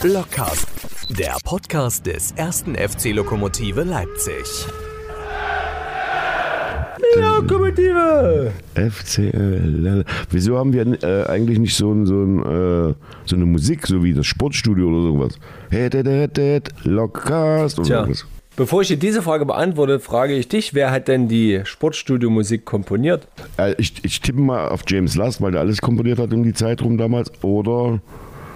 Blockcast, der Podcast des ersten FC Lokomotive Leipzig. Lokomotive! FCL. Wieso haben wir äh, eigentlich nicht so, ein, so, ein, äh, so eine Musik, so wie das Sportstudio oder sowas? Lockcast oder Tja, sowas. bevor ich dir diese Frage beantworte, frage ich dich, wer hat denn die Sportstudio-Musik komponiert? Äh, ich, ich tippe mal auf James Last, weil der alles komponiert hat um die Zeit rum damals. Oder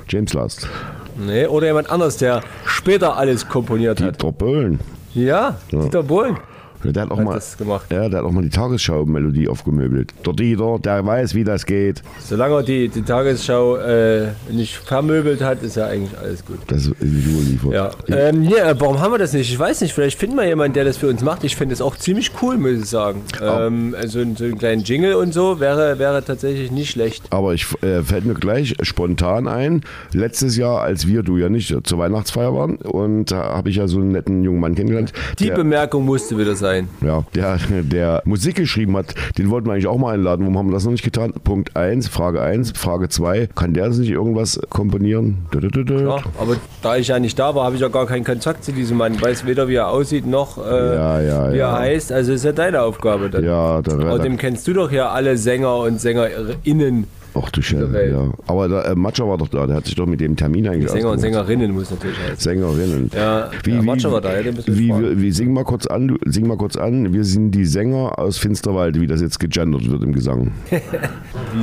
James Last. Nee, oder jemand anders, der später alles komponiert hat. Dieter Bohlen. Ja, Dieter Bohlen. Der hat auch Hat mal, das gemacht. Ja, der hat auch mal die Tagesschau-Melodie aufgemöbelt. Der Dieter, der weiß, wie das geht. Solange er die, die Tagesschau äh, nicht vermöbelt hat, ist ja eigentlich alles gut. Das ist überliefert. Ja. Ähm, ja, äh, warum haben wir das nicht? Ich weiß nicht, vielleicht finden wir jemanden, der das für uns macht. Ich finde es auch ziemlich cool, muss ich sagen. Ähm, also so einen kleinen Jingle und so wäre, wäre tatsächlich nicht schlecht. Aber ich äh, fällt mir gleich spontan ein, letztes Jahr, als wir, du ja nicht, zur Weihnachtsfeier waren und da habe ich ja so einen netten jungen Mann kennengelernt. Die Bemerkung musste wieder sein. Ja, der, der Musik geschrieben hat, den wollten wir eigentlich auch mal einladen. Warum haben wir das noch nicht getan? Punkt 1, Frage 1, Frage 2. Kann der nicht irgendwas komponieren? Ja, aber da ich ja nicht da war, habe ich ja gar keinen Kontakt zu diesem Mann. Weiß weder, wie er aussieht, noch äh, Ja, ja, wie ja. er heißt. Also ist ja deine Aufgabe dann. Ja, der Außerdem kennst du doch ja alle Sänger und SängerInnen. Ach du Scheiße, ja. Aber der, äh, Matscher war doch da, der hat sich doch mit dem Termin eigentlich Sänger und. Sängerinnen muss natürlich heißen. Sängerinnen. Ja, ja, Matscher war da, ja, den müssen wir wie, wie, wie, sing mal kurz an, sing mal kurz an. Wir sind die Sänger aus Finsterwalde, wie das jetzt gegendert wird im Gesang.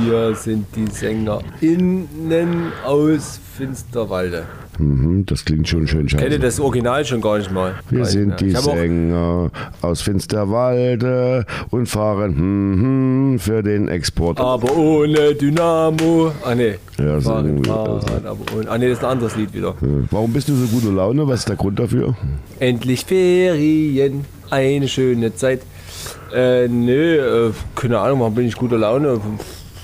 Wir sind die SängerInnen aus Finsterwalde. Mhm, das klingt schon schön Ich kenne scheiße. das Original schon gar nicht mal. Wir Weiß sind nicht die Sänger aus Finsterwalde und fahren hm, hm, für den Export. Aber ohne Dynamo. Ah, nee. Ja, ist Fahren, fahren, aber ohne. Ah, nee, das ist ein anderes Lied wieder. Warum bist du so guter Laune? Was ist der Grund dafür? Endlich Ferien, eine schöne Zeit. Äh, nö, äh, keine Ahnung, warum bin ich guter Laune?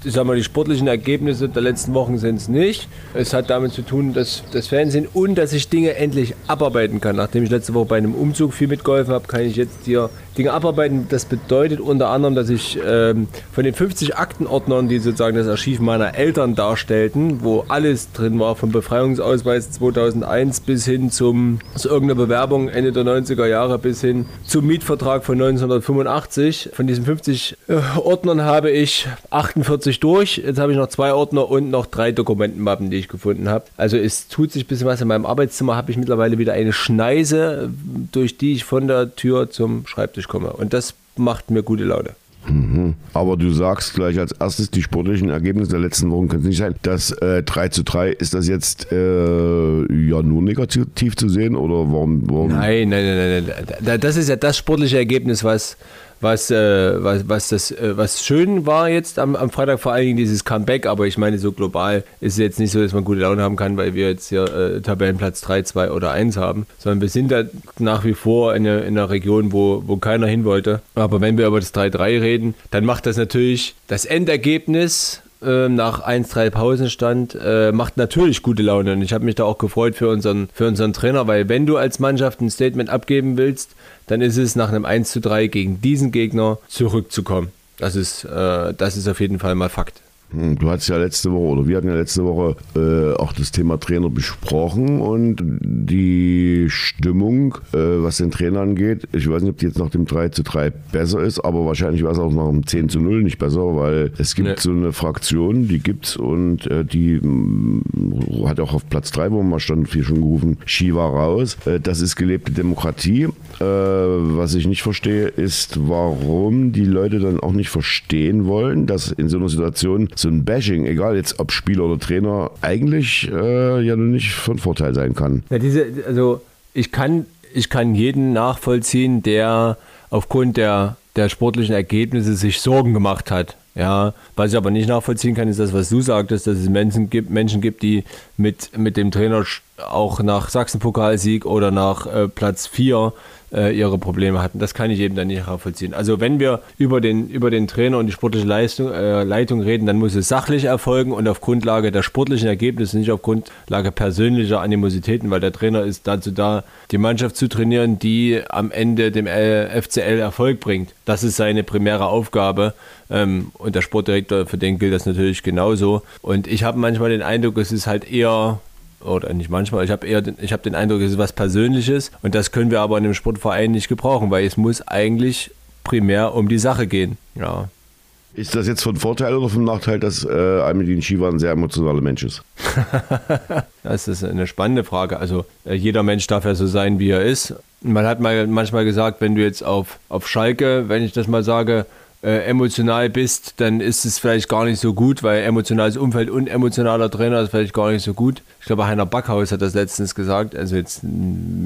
Ich sag mal, die sportlichen Ergebnisse der letzten Wochen sind es nicht. Es hat damit zu tun, dass das Fernsehen und dass ich Dinge endlich abarbeiten kann. Nachdem ich letzte Woche bei einem Umzug viel mitgeholfen habe, kann ich jetzt hier Dinge abarbeiten. Das bedeutet unter anderem, dass ich ähm, von den 50 Aktenordnern, die sozusagen das Archiv meiner Eltern darstellten, wo alles drin war, vom Befreiungsausweis 2001 bis hin zum, zu irgendeiner Bewerbung Ende der 90er Jahre bis hin zum Mietvertrag von 1985. Von diesen 50 äh, Ordnern habe ich 48 durch. Jetzt habe ich noch zwei Ordner und noch drei Dokumentenmappen, die ich gefunden habe. Also es tut sich ein bisschen was. In meinem Arbeitszimmer habe ich mittlerweile wieder eine Schneise, durch die ich von der Tür zum Schreibtisch komme. Und das macht mir gute Laune. Aber du sagst gleich als erstes, die sportlichen Ergebnisse der letzten Wochen können es nicht sein. Das äh, 3 zu 3, ist das jetzt äh, ja nur negativ zu sehen oder warum? warum? Nein, nein, nein, nein, nein. Da- Das ist ja das sportliche Ergebnis, was, was, äh, was, was, das, äh, was schön war jetzt am, am Freitag, vor allen Dingen dieses Comeback. Aber ich meine, so global ist es jetzt nicht so, dass man gute Laune haben kann, weil wir jetzt hier äh, Tabellenplatz 3, 2 oder 1 haben, sondern wir sind da nach wie vor in, einer- in einer Region, wo, wo keiner hin wollte. Aber wenn wir über das 3-3 reden, dann macht das natürlich das Endergebnis äh, nach 1-3 Pausenstand, äh, macht natürlich gute Laune. Und ich habe mich da auch gefreut für unseren, für unseren Trainer, weil wenn du als Mannschaft ein Statement abgeben willst, dann ist es nach einem 1-3 gegen diesen Gegner zurückzukommen. Das ist, äh, das ist auf jeden Fall mal Fakt. Hm, Du hattest ja letzte Woche, oder wir hatten ja letzte Woche äh, auch das Thema Trainer besprochen und die Stimmung, äh, was den Trainer angeht, ich weiß nicht, ob die jetzt nach dem 3 zu 3 besser ist, aber wahrscheinlich war es auch nach dem 10 zu 0 nicht besser, weil es gibt Nee. so eine Fraktion, die gibt's und äh, die mh, hat auch auf Platz 3, wo man stand, viel schon gerufen, Shiva raus. Äh, das ist gelebte Demokratie. Äh, was ich nicht verstehe, ist, warum die Leute dann auch nicht verstehen wollen, dass in so einer Situation so ein Bashing, egal jetzt ob Spieler oder Trainer, eigentlich äh, ja nur nicht von Vorteil sein kann. Ja, diese, also ich kann, ich kann jeden nachvollziehen, der aufgrund der, der sportlichen Ergebnisse sich Sorgen gemacht hat. Ja, was ich aber nicht nachvollziehen kann, ist das, was du sagtest, dass es Menschen gibt, Menschen gibt, die mit, mit dem Trainer auch nach Sachsenpokalsieg oder nach äh, Platz 4 äh, ihre Probleme hatten. Das kann ich eben dann nicht nachvollziehen. Also wenn wir über den, über den Trainer und die sportliche Leistung, äh, Leitung reden, dann muss es sachlich erfolgen und auf Grundlage der sportlichen Ergebnisse, nicht auf Grundlage persönlicher Animositäten, weil der Trainer ist dazu da, die Mannschaft zu trainieren, die am Ende dem äh, FCL Erfolg bringt. Das ist seine primäre Aufgabe. Ähm, und der Sportdirektor, für den gilt das natürlich genauso. Und ich habe manchmal den Eindruck, es ist halt eher oder nicht manchmal, ich habe eher den, ich habe den Eindruck, es ist was Persönliches und das können wir aber in einem Sportverein nicht gebrauchen, weil es muss eigentlich primär um die Sache gehen. Ja. Ist das jetzt von Vorteil oder vom Nachteil, dass äh, Almedin Shiva ein sehr emotionaler Mensch ist? das ist eine spannende Frage. Also äh, jeder Mensch darf ja so sein, wie er ist. Man hat mal manchmal gesagt, wenn du jetzt auf, auf Schalke, wenn ich das mal sage, äh, emotional bist, dann ist es vielleicht gar nicht so gut, weil emotionales Umfeld und emotionaler Trainer ist vielleicht gar nicht so gut. Ich glaube, Heiner Backhaus hat das letztens gesagt, also jetzt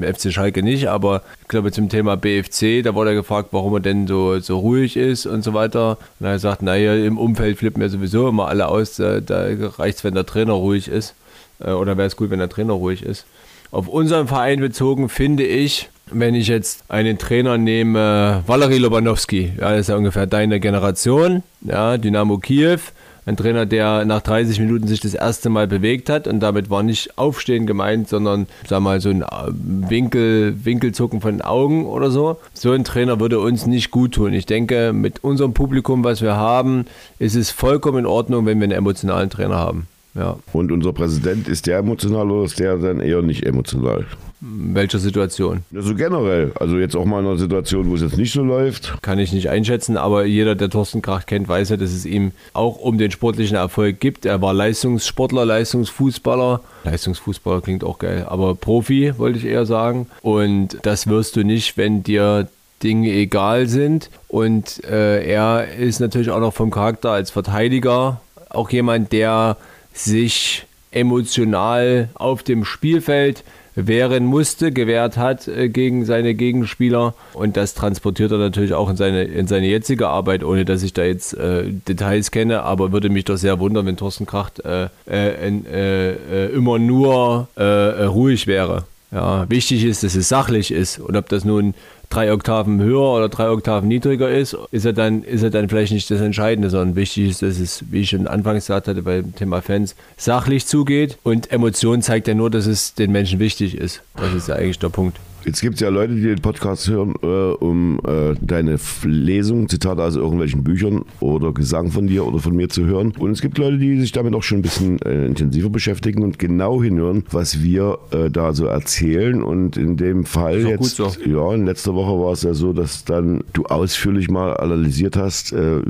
FC Schalke nicht, aber ich glaube zum Thema BFC, da wurde er gefragt, warum er denn so, so ruhig ist und so weiter. Und er sagt, naja, im Umfeld flippen ja sowieso immer alle aus, da, da reicht es, wenn der Trainer ruhig ist. Äh, oder wäre es gut, wenn der Trainer ruhig ist. Auf unseren Verein bezogen finde ich, wenn ich jetzt einen Trainer nehme, Valery Lobanowski, ja, das ist ja ungefähr deine Generation, ja, Dynamo Kiew, ein Trainer, der nach 30 Minuten sich das erste Mal bewegt hat und damit war nicht Aufstehen gemeint, sondern sag mal so ein Winkel, Winkelzucken von den Augen oder so. So ein Trainer würde uns nicht gut tun. Ich denke, mit unserem Publikum, was wir haben, ist es vollkommen in Ordnung, wenn wir einen emotionalen Trainer haben. Ja. Und unser Präsident, ist der emotional oder ist der dann eher nicht emotional? welcher Situation? Ja, so generell. Also jetzt auch mal in einer Situation, wo es jetzt nicht so läuft. Kann ich nicht einschätzen, aber jeder, der Thorsten Kracht kennt, weiß ja, dass es ihm auch um den sportlichen Erfolg gibt. Er war Leistungssportler, Leistungsfußballer. Leistungsfußballer klingt auch geil, aber Profi wollte ich eher sagen. Und das wirst du nicht, wenn dir Dinge egal sind. Und äh, er ist natürlich auch noch vom Charakter als Verteidiger auch jemand, der sich emotional auf dem Spielfeld wehren musste, gewehrt hat äh, gegen seine Gegenspieler. Und das transportiert er natürlich auch in seine, in seine jetzige Arbeit, ohne dass ich da jetzt äh, Details kenne. Aber würde mich doch sehr wundern, wenn Thorsten Kracht äh, äh, äh immer nur äh, ruhig wäre. Ja, wichtig ist, dass es sachlich ist. Und ob das nun drei Oktaven höher oder drei Oktaven niedriger ist, ist er dann, ist er dann vielleicht nicht das Entscheidende, sondern wichtig ist, dass es, wie ich schon anfangs gesagt hatte, beim Thema Fans, sachlich zugeht. Und Emotion zeigt ja nur, dass es den Menschen wichtig ist. Das ist ja eigentlich der Punkt. Jetzt gibt es ja Leute, die den Podcast hören, äh, um äh, deine Lesung, Zitate aus irgendwelchen Büchern oder Gesang von dir oder von mir zu hören. Und es gibt Leute, die sich damit auch schon ein bisschen äh, intensiver beschäftigen und genau hinhören, was wir äh, da so erzählen. Und in dem Fall jetzt, so. ja, in letzter Woche war es ja so, dass dann du ausführlich mal analysiert hast, äh,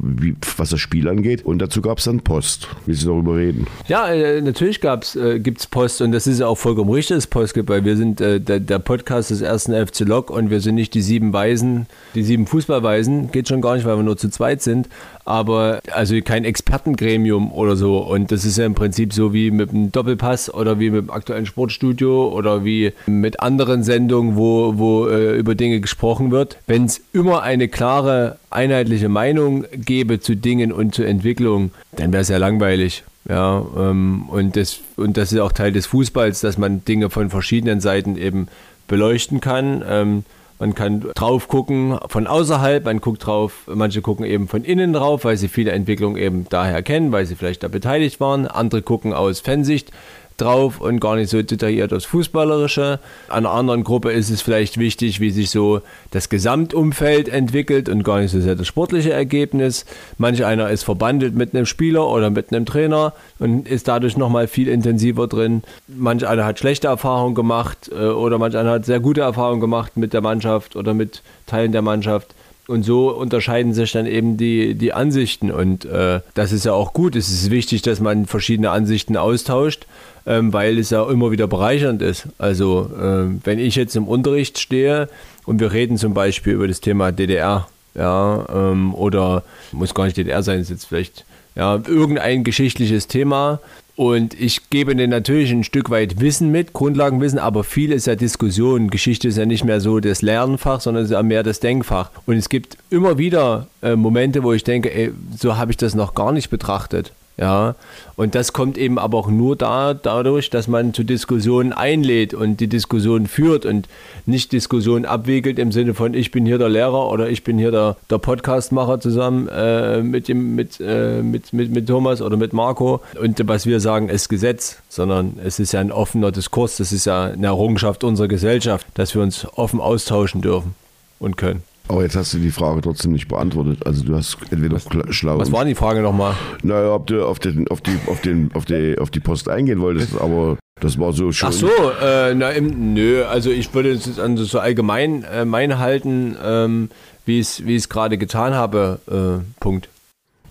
wie, was das Spiel angeht. Und dazu gab es dann Post. Willst du darüber reden? Ja, äh, natürlich gibt es Post und das ist auch vollkommen richtig, dass es Post gibt, weil wir sind der, der Post Podcast des ersten FC Lok und wir sind nicht die sieben Weisen, die sieben Fußballweisen. Geht schon gar nicht, weil wir nur zu zweit sind. Aber also kein Expertengremium oder so. Und das ist ja im Prinzip so wie mit dem Doppelpass oder wie mit dem aktuellen Sportstudio oder wie mit anderen Sendungen, wo, wo äh, über Dinge gesprochen wird. Wenn es immer eine klare, einheitliche Meinung gäbe zu Dingen und zur Entwicklung, dann wäre es ja langweilig. Ja, ähm, und, das, und das ist auch Teil des Fußballs, dass man Dinge von verschiedenen Seiten eben beleuchten kann. Ähm, man kann drauf gucken von außerhalb, man guckt drauf, manche gucken eben von innen drauf, weil sie viele Entwicklungen eben daher kennen, weil sie vielleicht da beteiligt waren. Andere gucken aus Fansicht drauf und gar nicht so detailliert aufs Fußballerische. Einer anderen Gruppe ist es vielleicht wichtig, wie sich so das Gesamtumfeld entwickelt und gar nicht so sehr das sportliche Ergebnis. Manch einer ist verbandelt mit einem Spieler oder mit einem Trainer und ist dadurch nochmal viel intensiver drin. Manch einer hat schlechte Erfahrungen gemacht äh, oder manch einer hat sehr gute Erfahrungen gemacht mit der Mannschaft oder mit Teilen der Mannschaft. Und so unterscheiden sich dann eben die, die Ansichten. Und äh, das ist ja auch gut. Es ist wichtig, dass man verschiedene Ansichten austauscht ähm, weil es ja immer wieder bereichernd ist. Also äh, wenn ich jetzt im Unterricht stehe und wir reden zum Beispiel über das Thema DDR, ja, ähm, oder muss gar nicht DDR sein, ist jetzt vielleicht ja, irgendein geschichtliches Thema. Und ich gebe denen natürlich ein Stück weit Wissen mit, Grundlagenwissen, aber viel ist ja Diskussion. Geschichte ist ja nicht mehr so das Lernfach, sondern es ist ja mehr das Denkfach. Und es gibt immer wieder äh, Momente, wo ich denke, ey, so habe ich das noch gar nicht betrachtet. Ja, und das kommt eben aber auch nur da, dadurch, dass man zu Diskussionen einlädt und die Diskussion führt und nicht Diskussionen abwiegelt im Sinne von, ich bin hier der Lehrer oder ich bin hier der, der Podcastmacher zusammen äh, mit, dem, mit, äh, mit, mit, mit Thomas oder mit Marco. Und was wir sagen, ist Gesetz, sondern es ist ja ein offener Diskurs, das ist ja eine Errungenschaft unserer Gesellschaft, dass wir uns offen austauschen dürfen und können. Aber jetzt hast du die Frage trotzdem nicht beantwortet. Also du hast entweder schlau. Was war die Frage nochmal? Naja, ob du auf, den, auf, die, auf, den, auf, die, auf die Post eingehen wolltest, aber das war so schon. Ach so, äh, na, im, nö, also ich würde es an so allgemein äh, mein halten, ähm, wie ich es gerade getan habe. Äh, Punkt.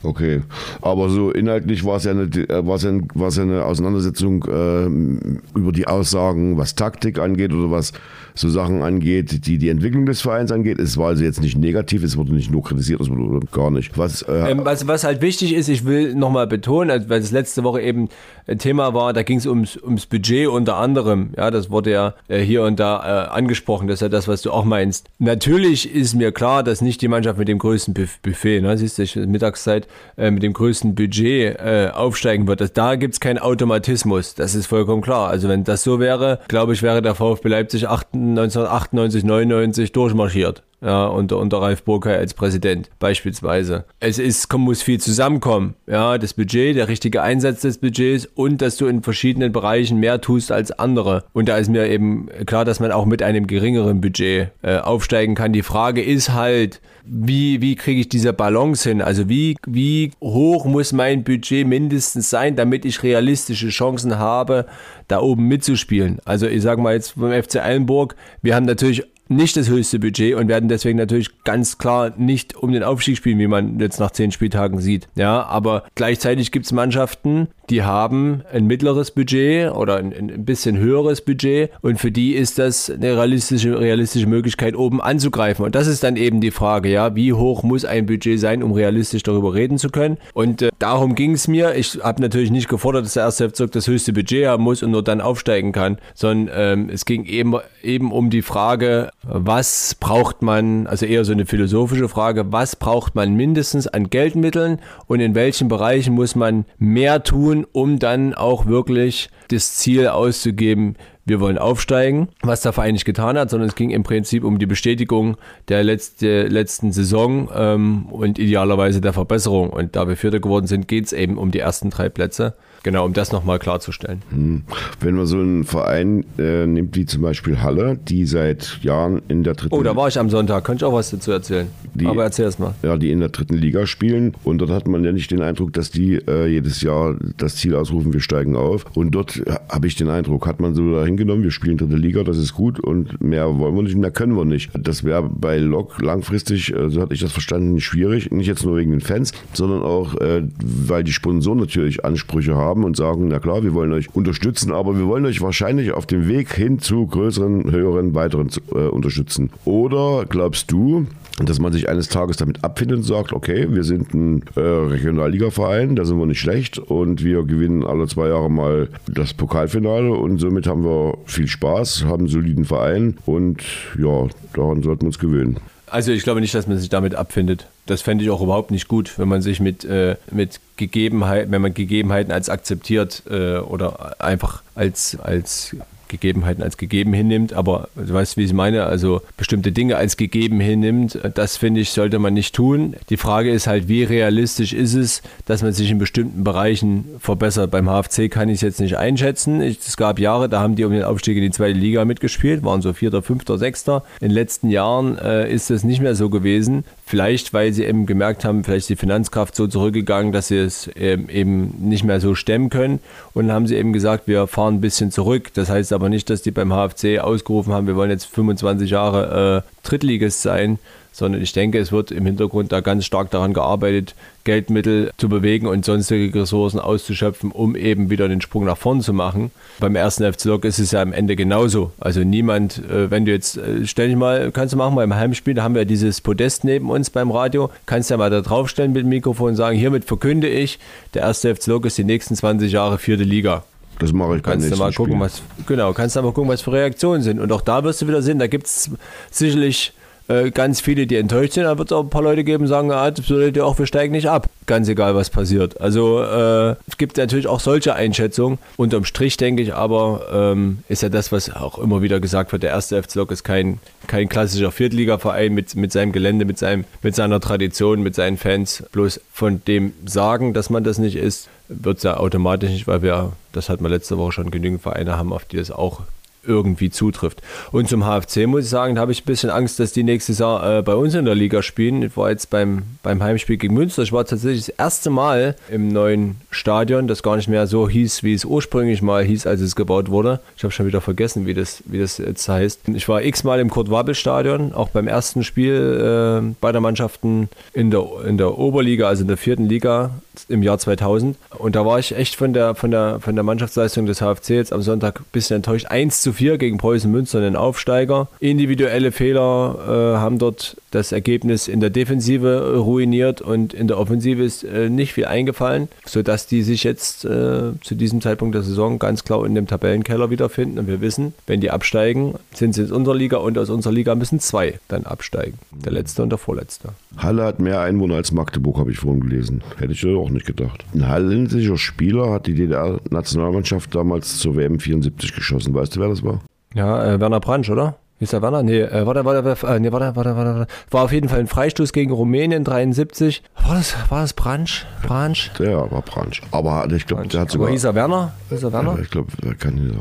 Okay, aber so inhaltlich war es ja eine, äh, war's ja, war's ja eine Auseinandersetzung äh, über die Aussagen, was Taktik angeht oder was so Sachen angeht, die die Entwicklung des Vereins angeht. Es war also jetzt nicht negativ, es wurde nicht nur kritisiert, es wurde gar nicht. Was, äh, ähm, was, was halt wichtig ist, ich will nochmal betonen, also, weil es letzte Woche eben ein Thema war, da ging es ums, ums Budget unter anderem. Ja, das wurde ja äh, hier und da äh, angesprochen, das ist ja das, was du auch meinst. Natürlich ist mir klar, dass nicht die Mannschaft mit dem größten Buffet, ne, siehst du, Mittagszeit, äh, mit dem größten Budget äh, aufsteigen wird. Das, da gibt es keinen Automatismus, das ist vollkommen klar. Also wenn das so wäre, glaube ich, wäre der VfB Leipzig 8 1998, 99 durchmarschiert. Ja, unter, unter Ralf Burkhardt als Präsident beispielsweise. Es ist, muss viel zusammenkommen. Ja, das Budget, der richtige Einsatz des Budgets und dass du in verschiedenen Bereichen mehr tust als andere. Und da ist mir eben klar, dass man auch mit einem geringeren Budget äh, aufsteigen kann. Die Frage ist halt, wie, wie kriege ich diese Balance hin? Also wie, wie hoch muss mein Budget mindestens sein, damit ich realistische Chancen habe, da oben mitzuspielen? Also ich sage mal jetzt vom FC Eilenburg, wir haben natürlich nicht das höchste Budget und werden deswegen natürlich ganz klar nicht um den Aufstieg spielen, wie man jetzt nach zehn Spieltagen sieht. Ja, aber gleichzeitig gibt es Mannschaften, die haben ein mittleres Budget oder ein, ein, bisschen höheres Budget und für die ist das eine realistische, realistische Möglichkeit, oben anzugreifen. Und das ist dann eben die Frage, ja, wie hoch muss ein Budget sein, um realistisch darüber reden zu können? Und äh, darum ging es mir. Ich habe natürlich nicht gefordert, dass der erste Bezirk das höchste Budget haben muss und nur dann aufsteigen kann, sondern ähm, es ging eben, eben um die Frage, was braucht man, also eher so eine philosophische Frage, was braucht man mindestens an Geldmitteln und in welchen Bereichen muss man mehr tun, um dann auch wirklich das Ziel auszugeben, wir wollen aufsteigen, was der Verein nicht getan hat, sondern es ging im Prinzip um die Bestätigung der letzte, letzten Saison ähm, und idealerweise der Verbesserung. Und da wir Vierter geworden sind, geht es eben um die ersten drei Plätze. Genau, um das nochmal klarzustellen. Hm. Wenn man so einen Verein äh, nimmt wie zum Beispiel Halle, die seit Jahren in der dritten Oh, da war ich am Sonntag, könnte ich auch was dazu erzählen. Die, Aber erzähl es mal. Ja, die in der dritten Liga spielen und dort hat man ja nicht den Eindruck, dass die äh, jedes Jahr das Ziel ausrufen, wir steigen auf. Und dort habe ich den Eindruck, hat man so da hingenommen, wir spielen dritte Liga, das ist gut und mehr wollen wir nicht, mehr können wir nicht. Das wäre bei Lok langfristig, äh, so hatte ich das verstanden, schwierig. Nicht jetzt nur wegen den Fans, sondern auch, äh, weil die Sponsoren natürlich Ansprüche haben haben und sagen, na klar, wir wollen euch unterstützen, aber wir wollen euch wahrscheinlich auf dem Weg hin zu größeren, höheren, weiteren äh, unterstützen. Oder glaubst du, dass man sich eines Tages damit abfindet und sagt, okay, wir sind ein äh, Regionalliga-Verein, da sind wir nicht schlecht und wir gewinnen alle zwei Jahre mal das Pokalfinale und somit haben wir viel Spaß, haben einen soliden Verein und ja, daran sollten wir uns gewöhnen. Also ich glaube nicht, dass man sich damit abfindet. Das fände ich auch überhaupt nicht gut, wenn man sich mit, äh, mit Gegebenheiten, wenn man Gegebenheiten als akzeptiert äh, oder einfach als, als Gegebenheiten als gegeben hinnimmt, aber du weißt, wie ich meine, also bestimmte Dinge als gegeben hinnimmt, das finde ich, sollte man nicht tun. Die Frage ist halt, wie realistisch ist es, dass man sich in bestimmten Bereichen verbessert. Beim HFC kann ich es jetzt nicht einschätzen. es gab Jahre, da haben die um den Aufstieg in die zweite Liga mitgespielt, waren so Vierter, Fünfter, Sechster. In den letzten Jahren äh, ist das nicht mehr so gewesen. Vielleicht, weil sie eben gemerkt haben, vielleicht ist die Finanzkraft so zurückgegangen, dass sie es eben nicht mehr so stemmen können. Und dann haben sie eben gesagt, wir fahren ein bisschen zurück. Das heißt aber nicht, dass die beim HFC ausgerufen haben, wir wollen jetzt 25 Jahre äh, Drittligist sein, sondern ich denke, es wird im Hintergrund da ganz stark daran gearbeitet, Geldmittel zu bewegen und sonstige Ressourcen auszuschöpfen, um eben wieder den Sprung nach vorn zu machen. Beim ersten FC Lok ist es ja am Ende genauso. Also niemand, äh, wenn du jetzt, äh, stell dich mal, kannst du machen beim Heimspiel, da haben wir dieses Podest neben uns beim Radio, kannst du ja mal da draufstellen mit dem Mikrofon und sagen, hiermit verkünde ich, der erste FC Lok ist die nächsten 20 Jahre vierte Liga. Das mache ich kannst du mal gucken, was genau, kannst du mal gucken, was für Reaktionen sind. Und auch da wirst du wieder sehen, da gibt es sicherlich äh, ganz viele, die enttäuscht sind, da wird es auch ein paar Leute geben, sagen, ah, das bedeutet ja auch, wir steigen nicht ab. Ganz egal, was passiert. Also äh, es gibt natürlich auch solche Einschätzungen. Unterm Strich denke ich aber, ähm, ist ja das, was auch immer wieder gesagt wird, der erste FC Lok ist kein, kein klassischer Viertligaverein mit, mit seinem Gelände, mit, seinem, mit seiner Tradition, mit seinen Fans. Bloß von dem sagen, dass man das nicht ist, wird es ja automatisch nicht, weil wir, das hat man letzte Woche schon genügend Vereine haben, auf die das auch irgendwie zutrifft. Und zum HFC muss ich sagen, da habe ich ein bisschen Angst, dass die nächste Saison äh, bei uns in der Liga spielen. Ich war jetzt beim, beim Heimspiel gegen Münster. Ich war tatsächlich das erste Mal im neuen Stadion, das gar nicht mehr so hieß, wie es ursprünglich mal hieß, als es gebaut wurde. Ich habe schon wieder vergessen, wie das, wie das jetzt heißt. Ich war x-mal im Kurt-Wabel-Stadion, auch beim ersten Spiel äh, beider Mannschaften in der, in der Oberliga, also in der vierten Liga im Jahr 2000. Und da war ich echt von der, von der, von der Mannschaftsleistung des HFC jetzt am Sonntag ein bisschen enttäuscht. 1 zu 4 gegen Preußen Münster, einen Aufsteiger. Individuelle Fehler äh, haben dort das Ergebnis in der Defensive ruiniert und in der Offensive ist äh, nicht viel eingefallen, sodass die sich jetzt äh, zu diesem Zeitpunkt der Saison ganz klar in dem Tabellenkeller wiederfinden. Und wir wissen, wenn die absteigen, sind sie in unserer Liga und aus unserer Liga müssen zwei dann absteigen. Der letzte und der vorletzte. Halle hat mehr Einwohner als Magdeburg, habe ich vorhin gelesen. Hätte ich auch nicht gedacht. Ein hallensischer Spieler hat die DDR-Nationalmannschaft damals zur WM 74 geschossen. Weißt du, wer das war? Ja, äh, Werner Bransch, oder? Der Werner? Nee, äh, warte, warte, warte, äh, nee, warte, warte, warte, warte. War auf jeden Fall ein Freistoß gegen Rumänien, 73. War das, war das Branch? Branch? Der war Branch. Aber ich glaube, der hat sogar. Aber hieß er Werner? Hieß er Werner? Ja, ich glaube,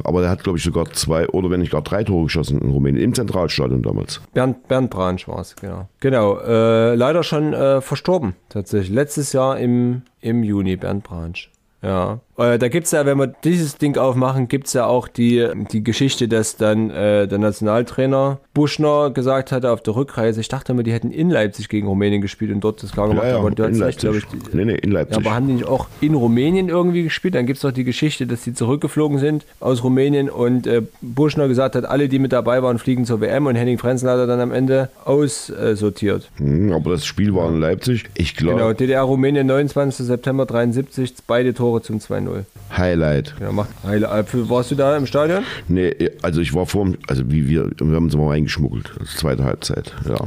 aber der hat, glaube ich, sogar zwei oder wenn nicht gar drei Tore geschossen in Rumänien, im Zentralstadion damals. Bernd, Bernd Branch war es, genau. Genau, äh, leider schon äh, verstorben, tatsächlich. Letztes Jahr im, im Juni, Bernd Branch. Ja. Äh, da gibt es ja, wenn wir dieses Ding aufmachen, gibt es ja auch die, die Geschichte, dass dann äh, der Nationaltrainer Buschner gesagt hatte auf der Rückreise, ich dachte immer, die hätten in Leipzig gegen Rumänien gespielt und dort das klar gemacht. Ja, ja, aber du in hast Leipzig. recht, glaube ich. nee, nee, in Leipzig. Ja, aber haben die nicht auch in Rumänien irgendwie gespielt? Dann gibt es doch die Geschichte, dass die zurückgeflogen sind aus Rumänien und äh, Buschner gesagt hat, alle, die mit dabei waren, fliegen zur WM und Henning Frenzen hat er dann am Ende aussortiert. Hm, aber das Spiel war in Leipzig. Ich glaube. Genau, DDR-Rumänien, 29. September 73, beide Tore zum 2-0. Highlight. Ja, macht Highlight. Warst du da im Stadion? Nee, also ich war vor, also wie wir, wir haben uns mal reingeschmuggelt. Das zweite Halbzeit, ja.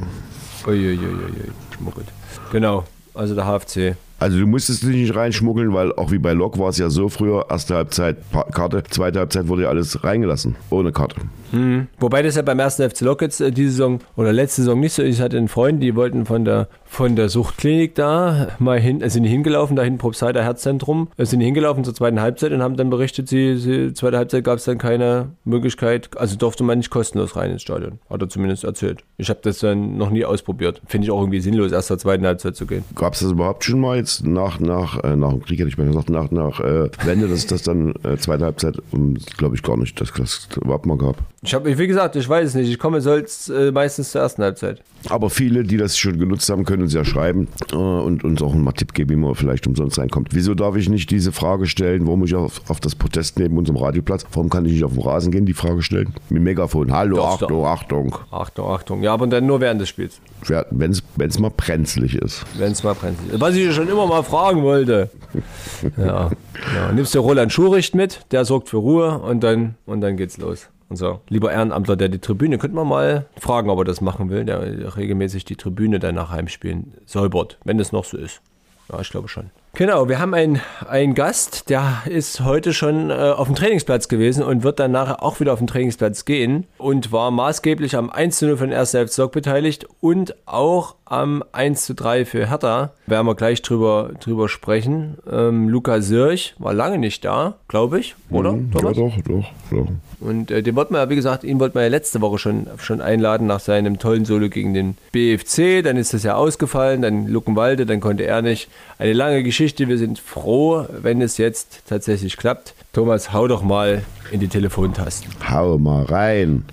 Uiuiui, schmuggelt. Genau, also der HFC. Also du musstest dich nicht reinschmuggeln, weil auch wie bei Lok war es ja so früher, erste Halbzeit Karte, zweite Halbzeit wurde ja alles reingelassen, ohne Karte. Wobei das ja beim ersten FC Lok jetzt äh, diese Saison oder letzte Saison nicht so ist. Ich hatte einen Freund, die wollten von der, von der Suchtklinik da mal hin, äh, sind die hingelaufen, da hinten Probstheiter Herzzentrum, äh, sind die hingelaufen zur zweiten Halbzeit und haben dann berichtet, sie, sie zweite Halbzeit gab es dann keine Möglichkeit, also durfte man nicht kostenlos rein ins Stadion. Hat er zumindest erzählt. Ich habe das dann noch nie ausprobiert. Finde ich auch irgendwie sinnlos, erst zur zweiten Halbzeit zu gehen. Gab es das überhaupt schon mal jetzt nach, nach, äh, nach dem Krieg, hätte ich mal gesagt, nach, nach äh, Wende, dass das dann äh, zweite Halbzeit, glaube ich gar nicht, dass das überhaupt mal gab. Ich habe, wie gesagt, ich weiß es nicht. Ich komme sonst äh, meistens zur ersten Halbzeit. Aber viele, die das schon genutzt haben, können uns ja schreiben äh, und uns auch mal Tipp geben, wie man vielleicht umsonst reinkommt. Wieso darf ich nicht diese Frage stellen, warum muss ich auf, auf das Protest neben unserem Radioplatz, warum kann ich nicht auf den Rasen gehen, die Frage stellen? Mit dem Megafon, hallo, du. Achtung, Achtung. Achtung, Achtung. Ja, aber dann nur während des Spiels. Wenn es mal brenzlig ist. Wenn es mal brennt. Was ich schon immer mal fragen wollte. Ja, ja. Nimmst du Roland Schuricht mit, der sorgt für Ruhe und dann, und dann geht's los. So, lieber Ehrenamtler, der die Tribüne, könnte man mal fragen, ob er das machen will, der regelmäßig die Tribüne dann nach Heimspielen säubert, wenn es noch so ist. Ja, ich glaube schon. Genau, wir haben einen, einen Gast, der ist heute schon äh, auf dem Trainingsplatz gewesen und wird dann nachher auch wieder auf den Trainingsplatz gehen und war maßgeblich am 1 zu 0 von 1. FC Lok beteiligt und auch am 1 zu 3 für Hertha. Werden wir gleich drüber, drüber sprechen. Ähm, Luca Sirch war lange nicht da, glaube ich, oder? Mhm. Ja, doch, doch, doch. Und äh, den wollten wir, ja, wie gesagt, ihn wollten wir ja letzte Woche schon, schon einladen nach seinem tollen Solo gegen den BFC. Dann ist das ja ausgefallen, dann Luckenwalde, dann konnte er nicht. Eine lange Geschichte. Wir sind froh, wenn es jetzt tatsächlich klappt. Thomas, hau doch mal in die Telefontasten. Hau mal rein.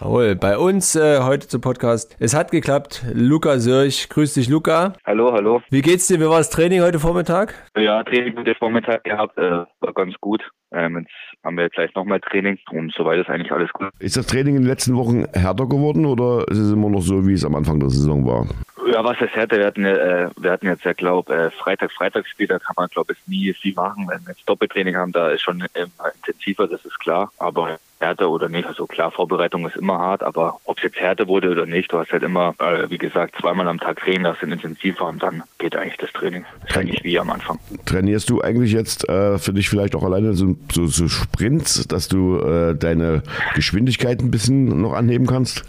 Jawohl, bei uns äh, heute zum Podcast. Es hat geklappt. Luca Sirch, grüß dich, Luca. Hallo, hallo. Wie geht's dir? Wie war das Training heute Vormittag? Ja, Training heute Vormittag gehabt, äh, war ganz gut. Ähm, jetzt haben wir gleich nochmal Training und soweit ist eigentlich alles gut. Ist das Training in den letzten Wochen härter geworden oder ist es immer noch so, wie es am Anfang der Saison war? Ja, was das hätte, wir hatten, äh, wir hatten jetzt ja, glaube äh, Freitag, Freitagsspiel, da kann man, glaube ich, nie viel machen. Wenn wir jetzt Doppeltraining haben, da ist schon ähm, intensiver, das ist klar. Aber Härte oder nicht, also klar, Vorbereitung ist immer hart, aber ob es jetzt Härte wurde oder nicht, du hast halt immer, äh, wie gesagt, zweimal am Tag Training, das sind intensiver und dann geht eigentlich das Training. Ist eigentlich wie am Anfang. Trainierst du eigentlich jetzt äh, für dich vielleicht auch alleine so, so, so Sprints, dass du äh, deine Geschwindigkeit ein bisschen noch anheben kannst?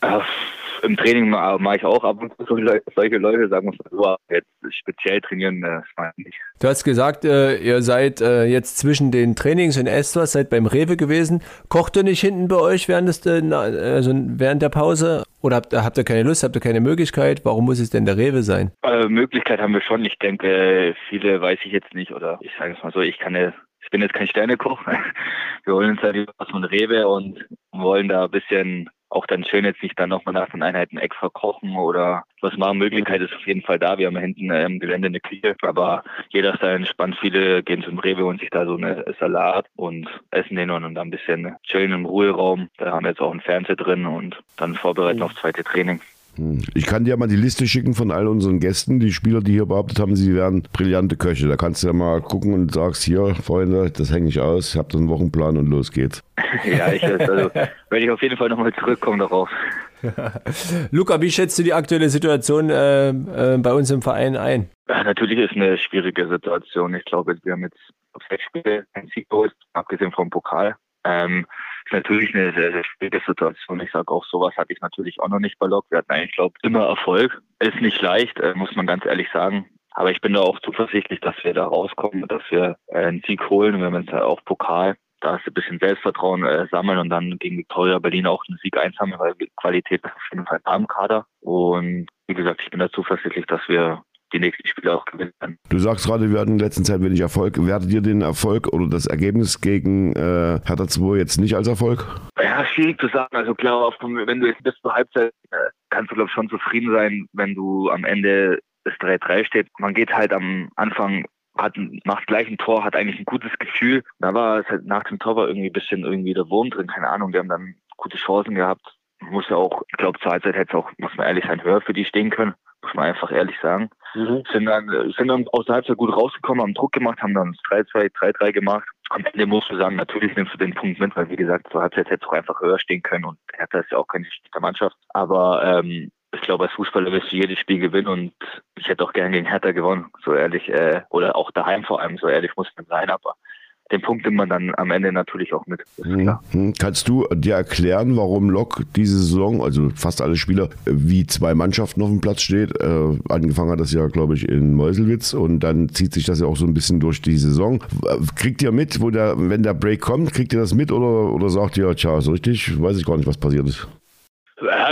Äh, im Training mache ich auch ab und zu solche Leute, sagen wir mal so, jetzt speziell trainieren, das mache ich nicht. Du hast gesagt, äh, ihr seid äh, jetzt zwischen den Trainings in Estos, seid beim Rewe gewesen. Kocht ihr nicht hinten bei euch während, des, äh, also während der Pause? Oder habt, habt ihr keine Lust, habt ihr keine Möglichkeit? Warum muss es denn der Rewe sein? Äh, Möglichkeit haben wir schon. Ich denke, viele weiß ich jetzt nicht. Oder ich sage es mal so, ich kann ja ich bin jetzt kein Sternekoch. Wir holen uns halt was von Rewe und wollen da ein bisschen auch dann schön jetzt nicht dann nochmal nach den Einheiten Eck verkochen oder was machen. Möglichkeit ist auf jeden Fall da. Wir haben hinten im Gelände eine Küche, aber jeder ist da entspannt. Viele gehen zum Rewe und sich da so eine Salat und essen den und dann ein bisschen chillen im Ruheraum. Da haben wir jetzt auch einen Fernseher drin und dann vorbereiten mhm. auf zweite Training. Hm. Ich kann dir mal die Liste schicken von all unseren Gästen, die Spieler, die hier behauptet haben, sie wären brillante Köche. Da kannst du ja mal gucken und sagst, hier, Freunde, das hänge ich aus, ich habe einen Wochenplan und los geht's. ja, ich, also, werde ich auf jeden Fall nochmal zurückkommen darauf. Luca, wie schätzt du die aktuelle Situation äh, äh, bei uns im Verein ein? Ja, natürlich ist eine schwierige Situation. Ich glaube, wir haben jetzt auf sechs Spiele ein Sieg geholt, abgesehen vom Pokal. Ähm, natürlich eine sehr, sehr schwierige Situation. Ich sage auch, sowas hatte ich natürlich auch noch nicht bei Lok. Wir hatten eigentlich, glaube immer Erfolg. Ist nicht leicht, äh, muss man ganz ehrlich sagen. Aber ich bin da auch zuversichtlich, dass wir da rauskommen, dass wir äh, einen Sieg holen. Wir haben jetzt auch Pokal. Da ist ein bisschen Selbstvertrauen äh, sammeln und dann gegen Victoria Berlin auch einen Sieg einsammeln, weil Qualität ist auf jeden Fall am Kader. Und wie gesagt, ich bin da zuversichtlich, dass wir die nächsten Spiele auch gewinnen kann. Du sagst gerade, wir hatten in letzter Zeit wenig Erfolg. Wertet ihr den Erfolg oder das Ergebnis gegen äh, Hertha 2 jetzt nicht als Erfolg? Ja, schwierig zu sagen. Also klar, wenn du jetzt bis zur Halbzeit äh, kannst du, glaube ich, schon zufrieden sein, wenn du am Ende das 3-3 steht. Man geht halt am Anfang hat macht gleich ein Tor, hat eigentlich ein gutes Gefühl. Da war es halt nach dem Tor war irgendwie ein bisschen irgendwie der Wurm drin, keine Ahnung. Die haben dann gute Chancen gehabt. Muss ja auch, ich glaube, zur Halbzeit hätte es auch, muss man ehrlich sein, höher für die stehen können muss man einfach ehrlich sagen. Mhm. Sind dann, sind dann aus der Halbzeit gut rausgekommen, haben Druck gemacht, haben dann 3-2, 3-3 gemacht. Am Ende musst du sagen, natürlich nimmst du den Punkt mit, weil wie gesagt, zur Halbzeit hätte es auch einfach höher stehen können und Hertha ist ja auch keine schlechte Mannschaft. Aber ähm, ich glaube, als Fußballer wirst du jedes Spiel gewinnen und ich hätte auch gern gegen Hertha gewonnen, so ehrlich, äh, oder auch daheim vor allem, so ehrlich muss man sein, aber den Punkt nimmt man dann am Ende natürlich auch mit. Mhm. mhm. Kannst du dir erklären, warum Lok diese Saison, also fast alle Spieler, wie zwei Mannschaften auf dem Platz steht? Äh, angefangen hat das ja, glaube ich, in Meuselwitz und dann zieht sich das ja auch so ein bisschen durch die Saison. Kriegt ihr mit, wo der, wenn der Break kommt, kriegt ihr das mit oder, oder sagt ihr, tja, so richtig, weiß ich gar nicht, was passiert ist? Ja,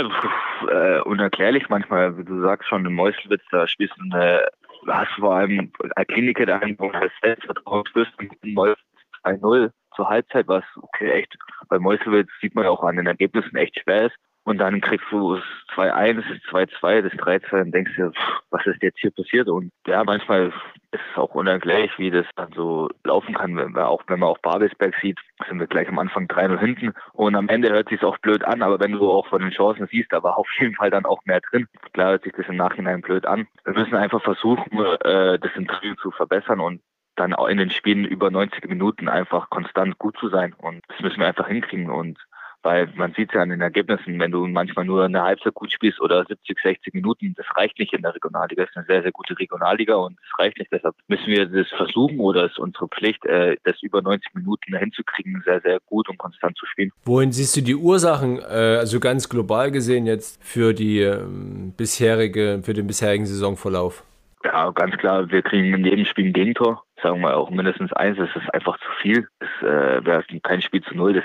äh, unerklärlich manchmal, wie du sagst schon, in Meuselwitz, da spielst du eine hast vor allem als Kliniker dahin, wo du Selbstvertrauen spürst, 2-0 zur Halbzeit, was okay, echt bei Meuselwitz sieht man ja auch an den Ergebnissen echt schwer ist. Und dann kriegst du das 2-1, das 2-2, das 3-2 und denkst dir, was ist jetzt hier passiert? Und ja, manchmal ist es auch unerklärlich, wie das dann so laufen kann. Wenn man auch, wenn man auch Babelsberg sieht, sind wir gleich am Anfang 3-0 hinten. Und am Ende hört sich auch blöd an, aber wenn du auch von den Chancen siehst, da war auf jeden Fall dann auch mehr drin. Klar hört sich das im Nachhinein blöd an. Wir müssen einfach versuchen, äh, das Interview zu verbessern und dann auch in den Spielen über 90 Minuten einfach konstant gut zu sein. Und das müssen wir einfach hinkriegen. Und weil man sieht ja an den Ergebnissen, wenn du manchmal nur eine Halbzeit gut spielst oder 70, 60 Minuten, das reicht nicht in der Regionalliga. Das ist eine sehr, sehr gute Regionalliga und das reicht nicht. Deshalb müssen wir das versuchen oder es ist unsere Pflicht, äh, das über 90 Minuten hinzukriegen, sehr, sehr gut und konstant zu spielen. Wohin siehst du die Ursachen, äh, also ganz global gesehen jetzt, für die ähm, bisherige, für den bisherigen Saisonverlauf? Ja, ganz klar, wir kriegen in jedem Spiel ein Gegentor. Sagen wir auch mindestens eins, das ist einfach zu viel. Es äh, wäre kein Spiel zu null. Das,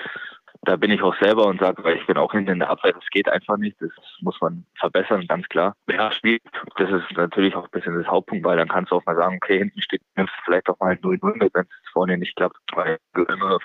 da bin ich auch selber und sage, weil ich bin auch hinten in der Abwehr, das geht einfach nicht. Das muss man verbessern, ganz klar. Wer spielt, das ist natürlich auch ein bisschen das Hauptpunkt, weil dann kannst du auch mal sagen, okay, hinten steht nimmst vielleicht auch mal 0-0 mit, wenn es vorne nicht klappt. Weil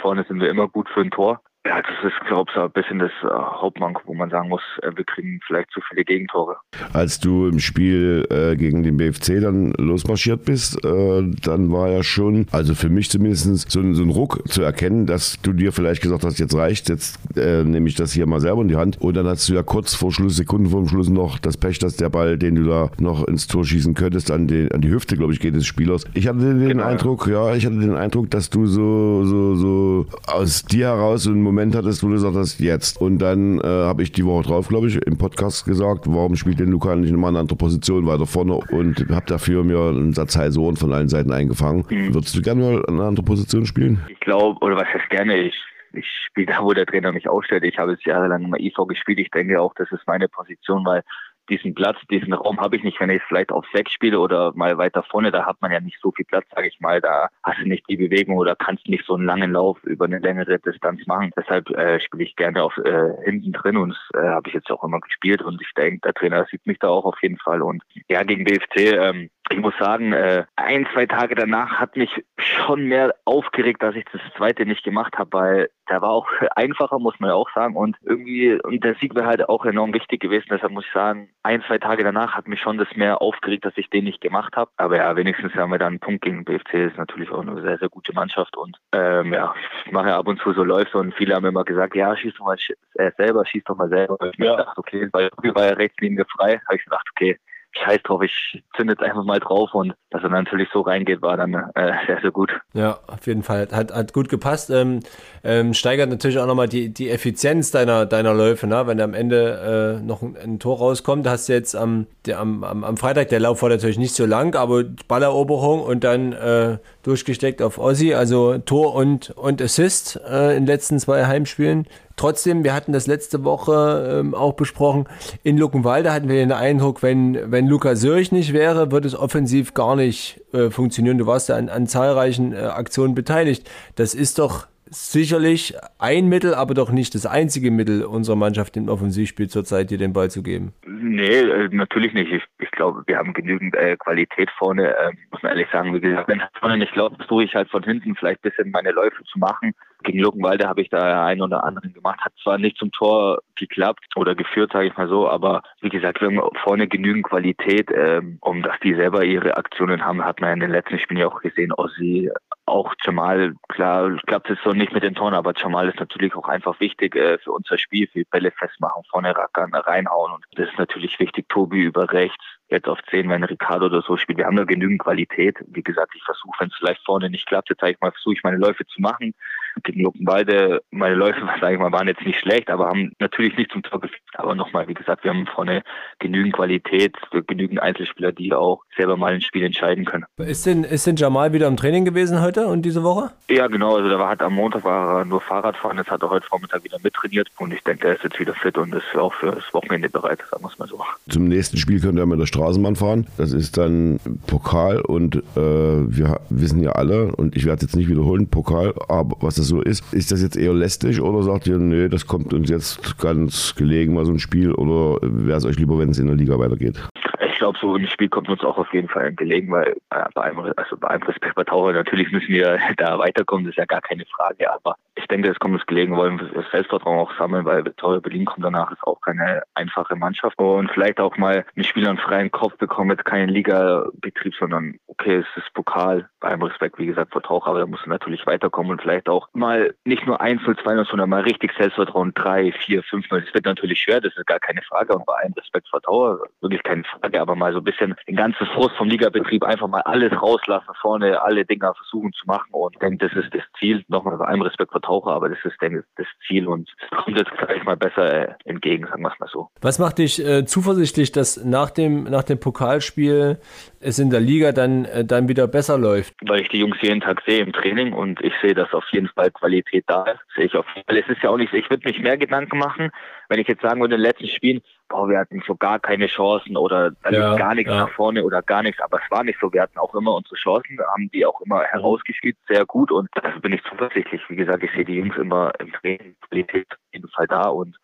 vorne sind wir immer gut für ein Tor. Ja, das ist, glaube ich, so ein bisschen das äh, Hauptmanko, wo man sagen muss, äh, wir kriegen vielleicht zu viele Gegentore. Als du im Spiel äh, gegen den BFC dann losmarschiert bist, äh, dann war ja schon, also für mich zumindest, so, ein, so ein Ruck zu erkennen, dass du dir vielleicht gesagt hast, jetzt reicht, jetzt äh, nehme ich das hier mal selber in die Hand. Und dann hast du ja kurz vor Schluss, Sekunden vor dem Schluss noch das Pech, dass der Ball, den du da noch ins Tor schießen könntest, an die, an die Hüfte, glaube ich, geht des Spielers. Ich hatte den genau. Eindruck, ja, ich hatte den Eindruck, dass du so, so, so aus dir heraus so einen Moment hattest, wo du gesagt hast, jetzt. Und dann äh, habe ich die Woche drauf, glaube ich, im Podcast gesagt, warum spielt denn Luca nicht mal eine andere Position weiter vorne und habe dafür mir einen Satz heiße Ohren von allen Seiten eingefangen. Mhm. Würdest du gerne mal eine andere Position spielen? Ich glaube, oder was heißt gerne, ich ich spiele da, wo der Trainer mich aufstellt. Ich habe jetzt jahrelang immer IV gespielt. Ich denke auch, das ist meine Position, weil diesen Platz, diesen Raum habe ich nicht, wenn ich vielleicht auf sechs spiele oder mal weiter vorne, da hat man ja nicht so viel Platz, sage ich mal, da hast du nicht die Bewegung oder kannst nicht so einen langen Lauf über eine längere Distanz machen. Deshalb äh, spiele ich gerne auf äh, hinten drin und das äh, habe ich jetzt auch immer gespielt. Und ich denke, der Trainer sieht mich da auch auf jeden Fall. Und ja, gegen BFC, ähm, ich muss sagen, äh, ein, zwei Tage danach hat mich schon mehr aufgeregt, dass ich das zweite nicht gemacht habe, weil der war auch einfacher, muss man ja auch sagen. Und irgendwie, und der Sieg wäre halt auch enorm wichtig gewesen. Deshalb muss ich sagen, ein, zwei Tage danach hat mich schon das mehr aufgeregt, dass ich den nicht gemacht habe. Aber ja, wenigstens haben wir dann einen Punkt gegen BFC. Ist natürlich auch eine sehr, sehr gute Mannschaft. Und ähm, ja, ich mache ja ab und zu so Läufe und viele haben immer gesagt, ja, schieß doch mal äh, selber, schieß doch mal selber. Und ich ja. dachte, okay, weil war ja Rechtslinie frei, habe ich gedacht, okay, scheiß drauf, ich zünde jetzt einfach mal drauf und dass er natürlich so reingeht, war dann äh, sehr, sehr gut. Ja, auf jeden Fall. Hat, hat gut gepasst. Ähm, ähm, steigert natürlich auch nochmal die, die Effizienz deiner, deiner Läufe, ne? wenn am Ende äh, noch ein, ein, Tor rauskommt. Hast du jetzt am, der, am, am, Freitag, der Lauf war natürlich nicht so lang, aber Balleroberung und dann äh, durchgesteckt auf Ossi, also Tor und, und Assist äh, in den letzten zwei Heimspielen. Trotzdem, wir hatten das letzte Woche ähm, auch besprochen, in Luckenwalde hatten wir den Eindruck, wenn, wenn Luca Sörch nicht wäre, würde es offensiv gar nicht äh, funktionieren. Du warst ja an, an zahlreichen äh, Aktionen beteiligt. Das ist doch sicherlich ein Mittel, aber doch nicht das einzige Mittel unserer Mannschaft im Offensivspiel zurzeit, dir den Ball zu geben. Nee, äh, natürlich nicht. Ich, ich glaube, wir haben genügend äh, Qualität vorne. Äh, muss man ehrlich sagen, wie gesagt, wenn vorne nicht läuft, versuche ich halt von hinten vielleicht ein bisschen meine Läufe zu machen. Gegen Luckenwalde habe ich da einen oder anderen gemacht. Hat zwar nicht zum Tor geklappt oder geführt, sage ich mal so, aber wie gesagt, wir haben vorne genügend Qualität, ähm, um dass die selber ihre Aktionen haben, hat man in den letzten Spielen ja auch gesehen. Ossi, auch Jamal, klar, klappt es so nicht mit den Toren, aber Jamal ist natürlich auch einfach wichtig äh, für unser Spiel, für Bälle festmachen, vorne rackern, reinhauen und das ist natürlich wichtig. Tobi über rechts, jetzt auf 10, wenn Ricardo oder so spielt. Wir haben da genügend Qualität. Wie gesagt, ich versuche, wenn es vielleicht vorne nicht klappt, jetzt ich mal, versuche ich meine Läufe zu machen. Gegen Luckenwalde, meine Läufe, sage ich mal, waren jetzt nicht schlecht, aber haben natürlich nicht zum Tor geführt. Aber nochmal, wie gesagt, wir haben vorne genügend Qualität, genügend Einzelspieler, die auch selber mal ein Spiel entscheiden können. Ist denn, ist denn Jamal wieder im Training gewesen heute und diese Woche? Ja, genau. Also da war halt am Montag war er nur Fahrradfahren, jetzt hat er heute Vormittag wieder mittrainiert und ich denke, er ist jetzt wieder fit und ist auch für das Wochenende bereit, sagen wir es mal so. Zum nächsten Spiel könnt ihr mit der Straßenbahn fahren. Das ist dann Pokal und äh, wir wissen ja alle, und ich werde es jetzt nicht wiederholen, Pokal, aber was das so ist, ist das jetzt eher lästig oder sagt ihr, nee, das kommt uns jetzt ganz gelegen mal so ein Spiel oder wäre es euch lieber, wenn es in der Liga weitergeht? glaube, so ein Spiel kommt uns auch auf jeden Fall gelegen, weil äh, bei allem, also bei allem Respekt bei Taucher, natürlich müssen wir da weiterkommen, das ist ja gar keine Frage, aber ich denke, es kommt uns gelegen, wollen wir das Selbstvertrauen auch sammeln, weil Victoria Berlin kommt danach, ist auch keine einfache Mannschaft und vielleicht auch mal ein Spieler einen freien Kopf bekommen, jetzt keinen Ligabetrieb, sondern okay, es ist Pokal, bei allem Respekt, wie gesagt, vor Taucher, aber da muss er natürlich weiterkommen und vielleicht auch mal nicht nur 1 0 2 sondern mal richtig Selbstvertrauen 3, 4, 5 0 Das wird natürlich schwer, das ist gar keine Frage und bei allem Respekt vor Taucher, wirklich keine Frage, aber mal so ein bisschen den ganzen Frust vom Ligabetrieb einfach mal alles rauslassen, vorne alle Dinger versuchen zu machen. Und ich denke, das ist das Ziel. Nochmal bei allem Respekt vor Taucher, aber das ist, denke das Ziel und kommt jetzt gleich mal besser äh, entgegen, sagen wir es mal so. Was macht dich äh, zuversichtlich, dass nach dem, nach dem Pokalspiel es in der Liga dann, äh, dann wieder besser läuft? Weil ich die Jungs jeden Tag sehe im Training und ich sehe, dass auf jeden Fall Qualität da ist. Sehe ich auf jeden Fall. Es ist ja auch nicht, ich würde mich mehr Gedanken machen, wenn ich jetzt sagen würde, in den letzten Spielen, boah, wir hatten so gar keine Chancen oder da ja, gar nichts ja. nach vorne oder gar nichts, aber es war nicht so. Wir hatten auch immer unsere Chancen, haben die auch immer herausgespielt, sehr gut und da bin ich zuversichtlich. Wie gesagt, ich sehe die Jungs immer im Training, Qualität auf jeden Fall da und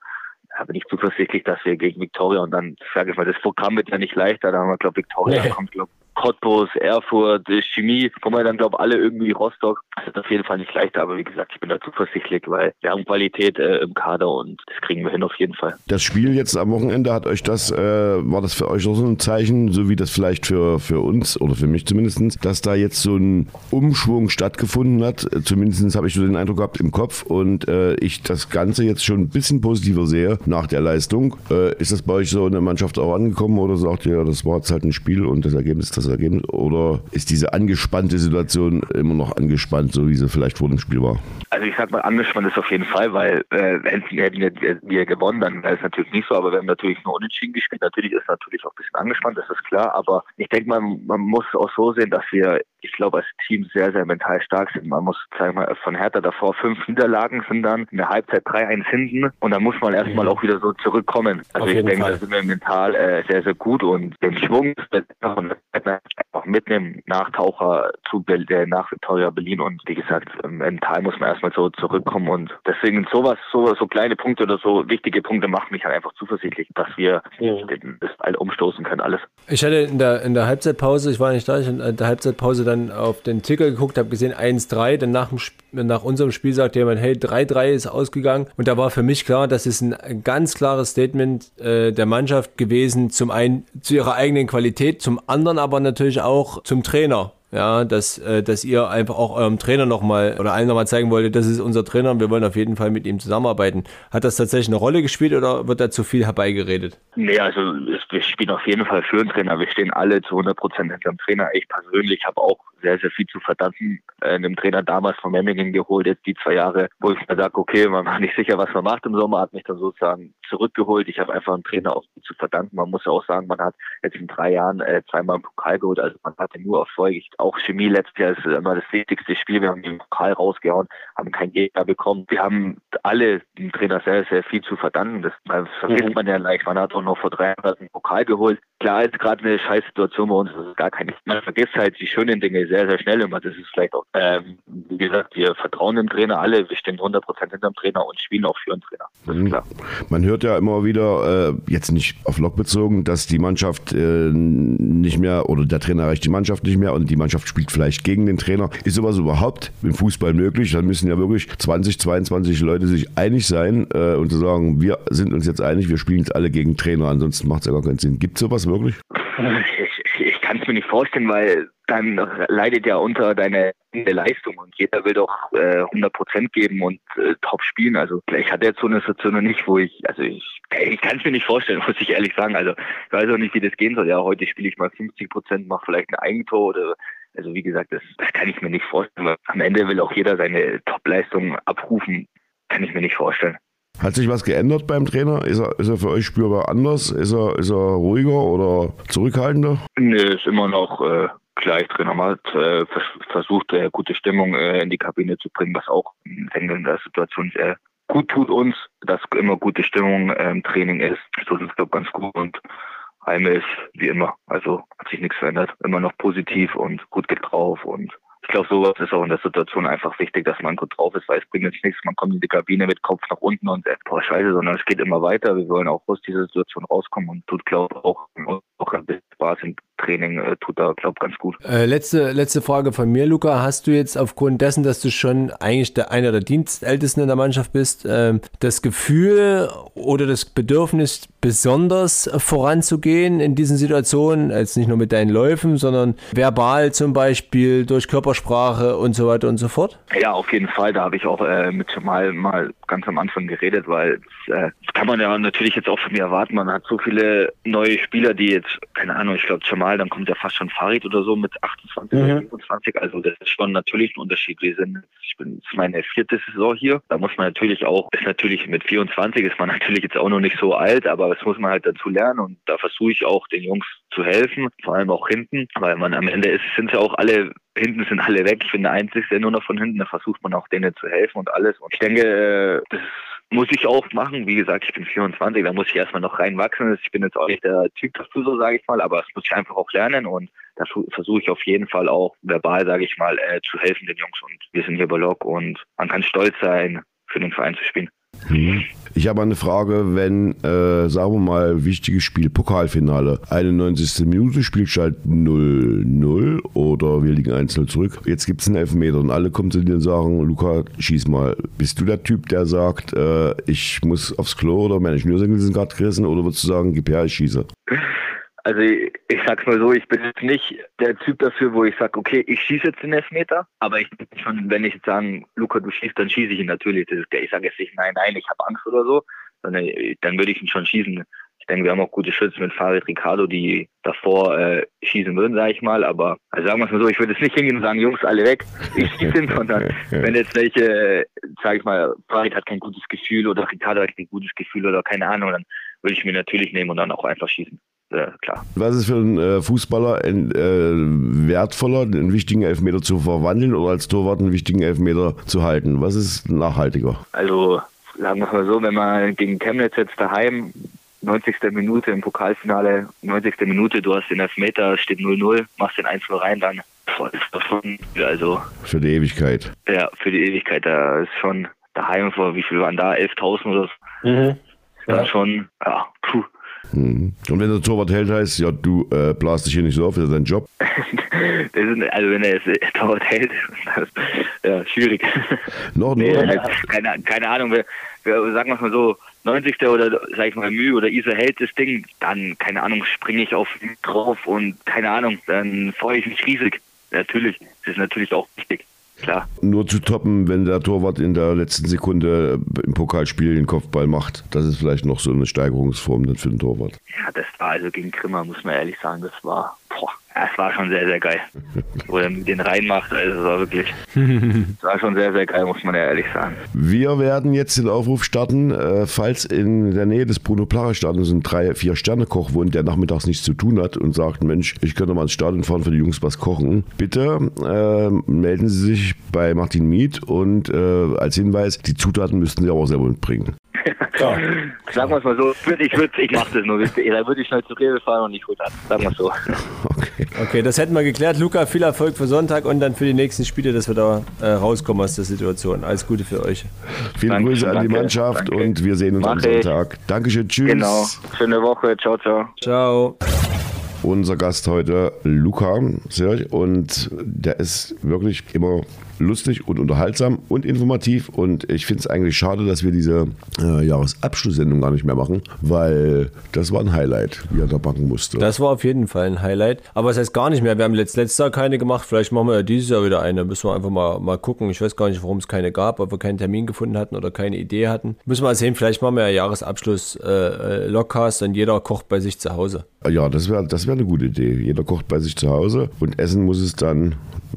da bin ich zuversichtlich, dass wir gegen Victoria und dann sage ich mal, das Programm wird ja nicht leichter, da haben wir, glaube Victoria nee. kommt, glaube Cottbus, Erfurt, Chemie, kommen wir dann, glaube alle irgendwie Rostock. Das ist auf jeden Fall nicht leichter, aber wie gesagt, ich bin da zuversichtlich, weil wir haben Qualität äh, im Kader und das kriegen wir hin auf jeden Fall. Das Spiel jetzt am Wochenende hat euch das, äh, war das für euch auch so ein Zeichen, so wie das vielleicht für, für uns oder für mich zumindest, dass da jetzt so ein Umschwung stattgefunden hat. Zumindest habe ich so den Eindruck gehabt im Kopf und äh, ich das Ganze jetzt schon ein bisschen positiver sehe nach der Leistung. Äh, ist das bei euch so in der Mannschaft auch angekommen oder sagt ihr, das war jetzt halt ein Spiel und das Ergebnis das Ergebnis? Oder ist diese angespannte Situation immer noch angespannt, so wie sie vielleicht vor dem Spiel war? Also ich sag mal, angespannt ist auf jeden Fall, weil äh, hätten wir, wir gewonnen, dann wäre es natürlich nicht so, aber wir haben natürlich nur unentschieden gespielt. Natürlich ist es natürlich auch ein bisschen angespannt, das ist klar, aber ich denke mal, man muss auch so sehen, dass wir ich glaube, als Team sehr, sehr mental stark sind. Man muss, sagen wir mal, von Hertha davor fünf Niederlagen sind dann in der Halbzeit 3-1 hinten und dann muss man erstmal mhm. auch wieder so zurückkommen. Also ich denke, Fall. da sind wir mental äh, sehr, sehr gut und den Schwung einfach mitnehmen nach Taucher zu der nach Victoria Berlin und wie gesagt, mental muss man erstmal so zurückkommen und deswegen sowas, so, so kleine Punkte oder so wichtige Punkte machen mich halt einfach zuversichtlich, dass wir mhm. das all umstoßen können, alles. Ich hatte in der, in der Halbzeitpause, ich war nicht da, ich in der Halbzeitpause dann auf den Ticker geguckt, habe gesehen 1-3, dann nach, nach unserem Spiel sagte jemand, hey, 3-3 ist ausgegangen und da war für mich klar, das ist ein ganz klares Statement äh, der Mannschaft gewesen, zum einen zu ihrer eigenen Qualität, zum anderen aber natürlich auch zum Trainer ja, dass, äh, dass ihr einfach auch eurem Trainer nochmal oder allen nochmal zeigen wolltet, das ist unser Trainer und wir wollen auf jeden Fall mit ihm zusammenarbeiten. Hat das tatsächlich eine Rolle gespielt oder wird da zu viel herbeigeredet? Nee, also wir spielen auf jeden Fall für den Trainer. Wir stehen alle zu 100 Prozent hinter dem Trainer. Ich persönlich habe auch sehr, sehr viel zu verdanken. Äh, dem Trainer damals von Memmingen geholt, jetzt die zwei Jahre, wo ich mir sage, okay, man war nicht sicher, was man macht im Sommer, hat mich dann sozusagen zurückgeholt. Ich habe einfach einen Trainer auch zu verdanken. Man muss ja auch sagen, man hat jetzt in drei Jahren äh, zweimal einen Pokal geholt, also man hatte nur Erfolg. Auch Chemie letztes Jahr ist immer das wichtigste Spiel. Wir haben den Pokal rausgehauen, haben keinen Gegner bekommen. Wir haben alle dem Trainer sehr, sehr viel zu verdanken. Das, das vergisst mhm. man ja leicht. Man hat auch noch vor drei Jahren einen Pokal geholt. Klar ist gerade eine scheiß Situation bei uns. Das ist gar keine. Man vergisst halt die schönen Dinge sehr, sehr schnell immer. Das ist vielleicht auch, ähm, wie gesagt, wir vertrauen dem Trainer alle. Wir stehen 100 Prozent hinter dem Trainer und spielen auch für den Trainer. Das ist mhm. klar. Man hört ja immer wieder, äh, jetzt nicht auf Lok bezogen, dass die Mannschaft äh, nicht mehr oder der Trainer erreicht die Mannschaft nicht mehr und die Mannschaft spielt vielleicht gegen den Trainer. Ist sowas überhaupt im Fußball möglich? Dann müssen ja wirklich 20, 22 Leute sich einig sein äh, und zu sagen, wir sind uns jetzt einig, wir spielen jetzt alle gegen Trainer, ansonsten macht es ja gar keinen Sinn. Gibt es sowas wirklich? Ich, ich kann es mir nicht vorstellen, weil dann leidet ja unter deine Leistung und jeder will doch äh, 100 Prozent geben und äh, top spielen. Also ich hatte jetzt so eine Situation noch nicht, wo ich, also ich, ich kann es mir nicht vorstellen, muss ich ehrlich sagen. Also ich weiß auch nicht, wie das gehen soll. Ja, heute spiele ich mal 50 Prozent, mache vielleicht ein Eigentor oder also wie gesagt, das, das kann ich mir nicht vorstellen. Weil am Ende will auch jeder seine Top-Leistung abrufen. Kann ich mir nicht vorstellen. Hat sich was geändert beim Trainer? Ist er, ist er für euch spürbar anders? Ist er, ist er ruhiger oder zurückhaltender? Nee, ist immer noch äh, gleich. Trainer hat äh, versucht, äh, gute Stimmung äh, in die Kabine zu bringen, was auch in der Situation sehr gut tut uns, dass immer gute Stimmung im Training ist. So ist es, glaube ganz gut und Heime ist wie immer. Also hat sich nichts verändert. Immer noch positiv und gut geht drauf und ich glaube, sowas ist auch in der Situation einfach wichtig, dass man gut drauf ist, weil es bringt jetzt nichts, man kommt in die Kabine mit Kopf nach unten und sagt, boah, scheiße, sondern es geht immer weiter. Wir wollen auch aus dieser Situation rauskommen und tut, glaube ich, auch, auch ein bisschen Spaß im Training, äh, tut da, glaube ich, ganz gut. Äh, letzte, letzte Frage von mir, Luca. Hast du jetzt aufgrund dessen, dass du schon eigentlich der, einer der Dienstältesten in der Mannschaft bist, äh, das Gefühl oder das Bedürfnis, besonders voranzugehen in diesen Situationen, als nicht nur mit deinen Läufen, sondern verbal zum Beispiel, durch Körpersprache und so weiter und so fort? Ja, auf jeden Fall. Da habe ich auch äh, mit Jamal mal ganz am Anfang geredet, weil das, äh, das kann man ja natürlich jetzt auch von mir erwarten. Man hat so viele neue Spieler, die jetzt, keine Ahnung, ich glaube Jamal, dann kommt ja fast schon Farid oder so mit 28 mhm. 25. Also das ist schon natürlich ein Unterschied. Wir sind, ich bin, das ist meine vierte Saison hier. Da muss man natürlich auch, ist natürlich mit 24 ist man natürlich jetzt auch noch nicht so alt, aber das muss man halt dazu lernen und da versuche ich auch den Jungs zu helfen, vor allem auch hinten, weil man am Ende ist, sind ja auch alle hinten sind alle weg. Ich bin der Einzige nur noch von hinten. Da versucht man auch denen zu helfen und alles. Und ich denke, äh, das muss ich auch machen. Wie gesagt, ich bin 24, da muss ich erstmal noch reinwachsen. Ich bin jetzt auch nicht der Typ dazu, so sage ich mal, aber das muss ich einfach auch lernen und da versuche ich auf jeden Fall auch verbal, sage ich mal, äh, zu helfen den Jungs. Und wir sind hier bei Lok und man kann stolz sein, für den Verein zu spielen. Mhm. Ich habe eine Frage, wenn, äh, sagen wir mal, wichtiges Spiel, Pokalfinale, 91. Minute, Spielstand 0-0 oder wir liegen 1-0 zurück. Jetzt gibt es einen Elfmeter und alle kommen zu dir und sagen, Luca, schieß mal. Bist du der Typ, der sagt, äh, ich muss aufs Klo oder meine Schnürsenkel sind gerade gerissen oder würdest du sagen, gib her, ich schieße? Also ich, ich sag's mal so, ich bin jetzt nicht der Typ dafür, wo ich sage, okay, ich schieße jetzt den Elfmeter, aber ich bin schon, wenn ich jetzt sagen, Luca, du schießt, dann schieße ich ihn natürlich. Ich sage jetzt nicht, nein, nein, ich habe Angst oder so, sondern dann würde ich ihn schon schießen. Ich denke, wir haben auch gute Schützen mit Farid Ricardo, die davor äh, schießen würden, sage ich mal. Aber also sagen wir es mal so, ich würde jetzt nicht hingehen und sagen, Jungs, alle weg, ich schieße ihn, sondern wenn jetzt welche, sage ich mal, Farid hat kein gutes Gefühl oder Ricardo hat kein gutes Gefühl oder keine Ahnung, dann würde ich mir natürlich nehmen und dann auch einfach schießen. Äh, klar. Was ist für einen äh, Fußballer ein, äh, wertvoller, einen wichtigen Elfmeter zu verwandeln oder als Torwart einen wichtigen Elfmeter zu halten? Was ist nachhaltiger? Also sagen wir es mal so, wenn man gegen Chemnitz jetzt daheim 90. Minute im Pokalfinale, 90. Minute, du hast den Elfmeter, steht 0-0, machst den 1-0 rein, dann boah, ist das schon, also Für die Ewigkeit. ja, für die Ewigkeit, da ist schon daheim vor, wie viel waren da, 11.000 oder so, Mhm. Dann Ja. schon, ja, puh. Mhm. Und wenn der Torwart hält, heißt ja, du äh, blas dich hier nicht so auf, das ist dein Job. Das ist, also wenn er es äh, dauert hält, das, ja, schwierig. Noch, Nee, noch, halt, keine, keine Ahnung, wer, wer, sagen wir mal so, 90. oder sag ich mal Mühe oder Isa hält das Ding, dann, keine Ahnung, springe ich auf ihn drauf und keine Ahnung, dann freue ich mich riesig. Natürlich, das ist natürlich auch wichtig, klar. nur zu toppen, wenn der Torwart in der letzten Sekunde im Pokalspiel den Kopfball macht. Das ist vielleicht noch so eine Steigerungsform dann für den Torwart. Ja, das war also gegen Grimmer, muss man ehrlich sagen, das war, boah, das war schon sehr, sehr geil. Wo er den reinmacht, also das war wirklich, das war schon sehr, sehr geil, muss man ja ehrlich sagen. Wir werden jetzt den Aufruf starten, äh, falls in der Nähe des Bruno Placher Stadions ein drei, vier Sterne Koch wohnt, der nachmittags nichts zu tun hat und sagt, Mensch, ich könnte mal ins Stadion fahren für die Jungs was kochen. Bitte äh, melden Sie sich bei Martin Miet und äh, als Hinweis, die Zutaten müssten Sie auch selber mitbringen. Ja. Sagen wir es mal so, würd- ich würde, ich mache das nur, wisst ihr, da würde ich schnell zu Rewe fahren und nicht gut an, sagen wir es so. Okay. Okay, das hätten wir geklärt. Luca, viel Erfolg für Sonntag und dann für die nächsten Spiele, dass wir da äh, rauskommen aus der Situation. Alles Gute für euch. Viele Danke, Grüße an die danke, Mannschaft danke. und wir sehen uns am Mach ich. Sonntag. Dankeschön, tschüss. Genau, schöne Woche, ciao, ciao. Ciao. Unser Gast heute, Luca und der ist wirklich immer lustig und unterhaltsam und informativ. Und ich finde es eigentlich schade, dass wir diese äh, Jahresabschlusssendung gar nicht mehr machen, weil das war ein Highlight, wie er da backen musste. Das war auf jeden Fall ein Highlight. Aber es heißt gar nicht mehr. Wir haben letzt, letztes Jahr keine gemacht. Vielleicht machen wir ja dieses Jahr wieder eine. Müssen wir einfach mal, mal gucken. Ich weiß gar nicht, warum es keine gab, ob wir keinen Termin gefunden hatten oder keine Idee hatten. Müssen wir mal sehen. Vielleicht machen wir ja Jahresabschluss äh, äh, Lockcast und jeder kocht bei sich zu Hause. ja, das wäre das wär eine gute Idee. Jeder kocht bei sich zu Hause und essen muss es dann,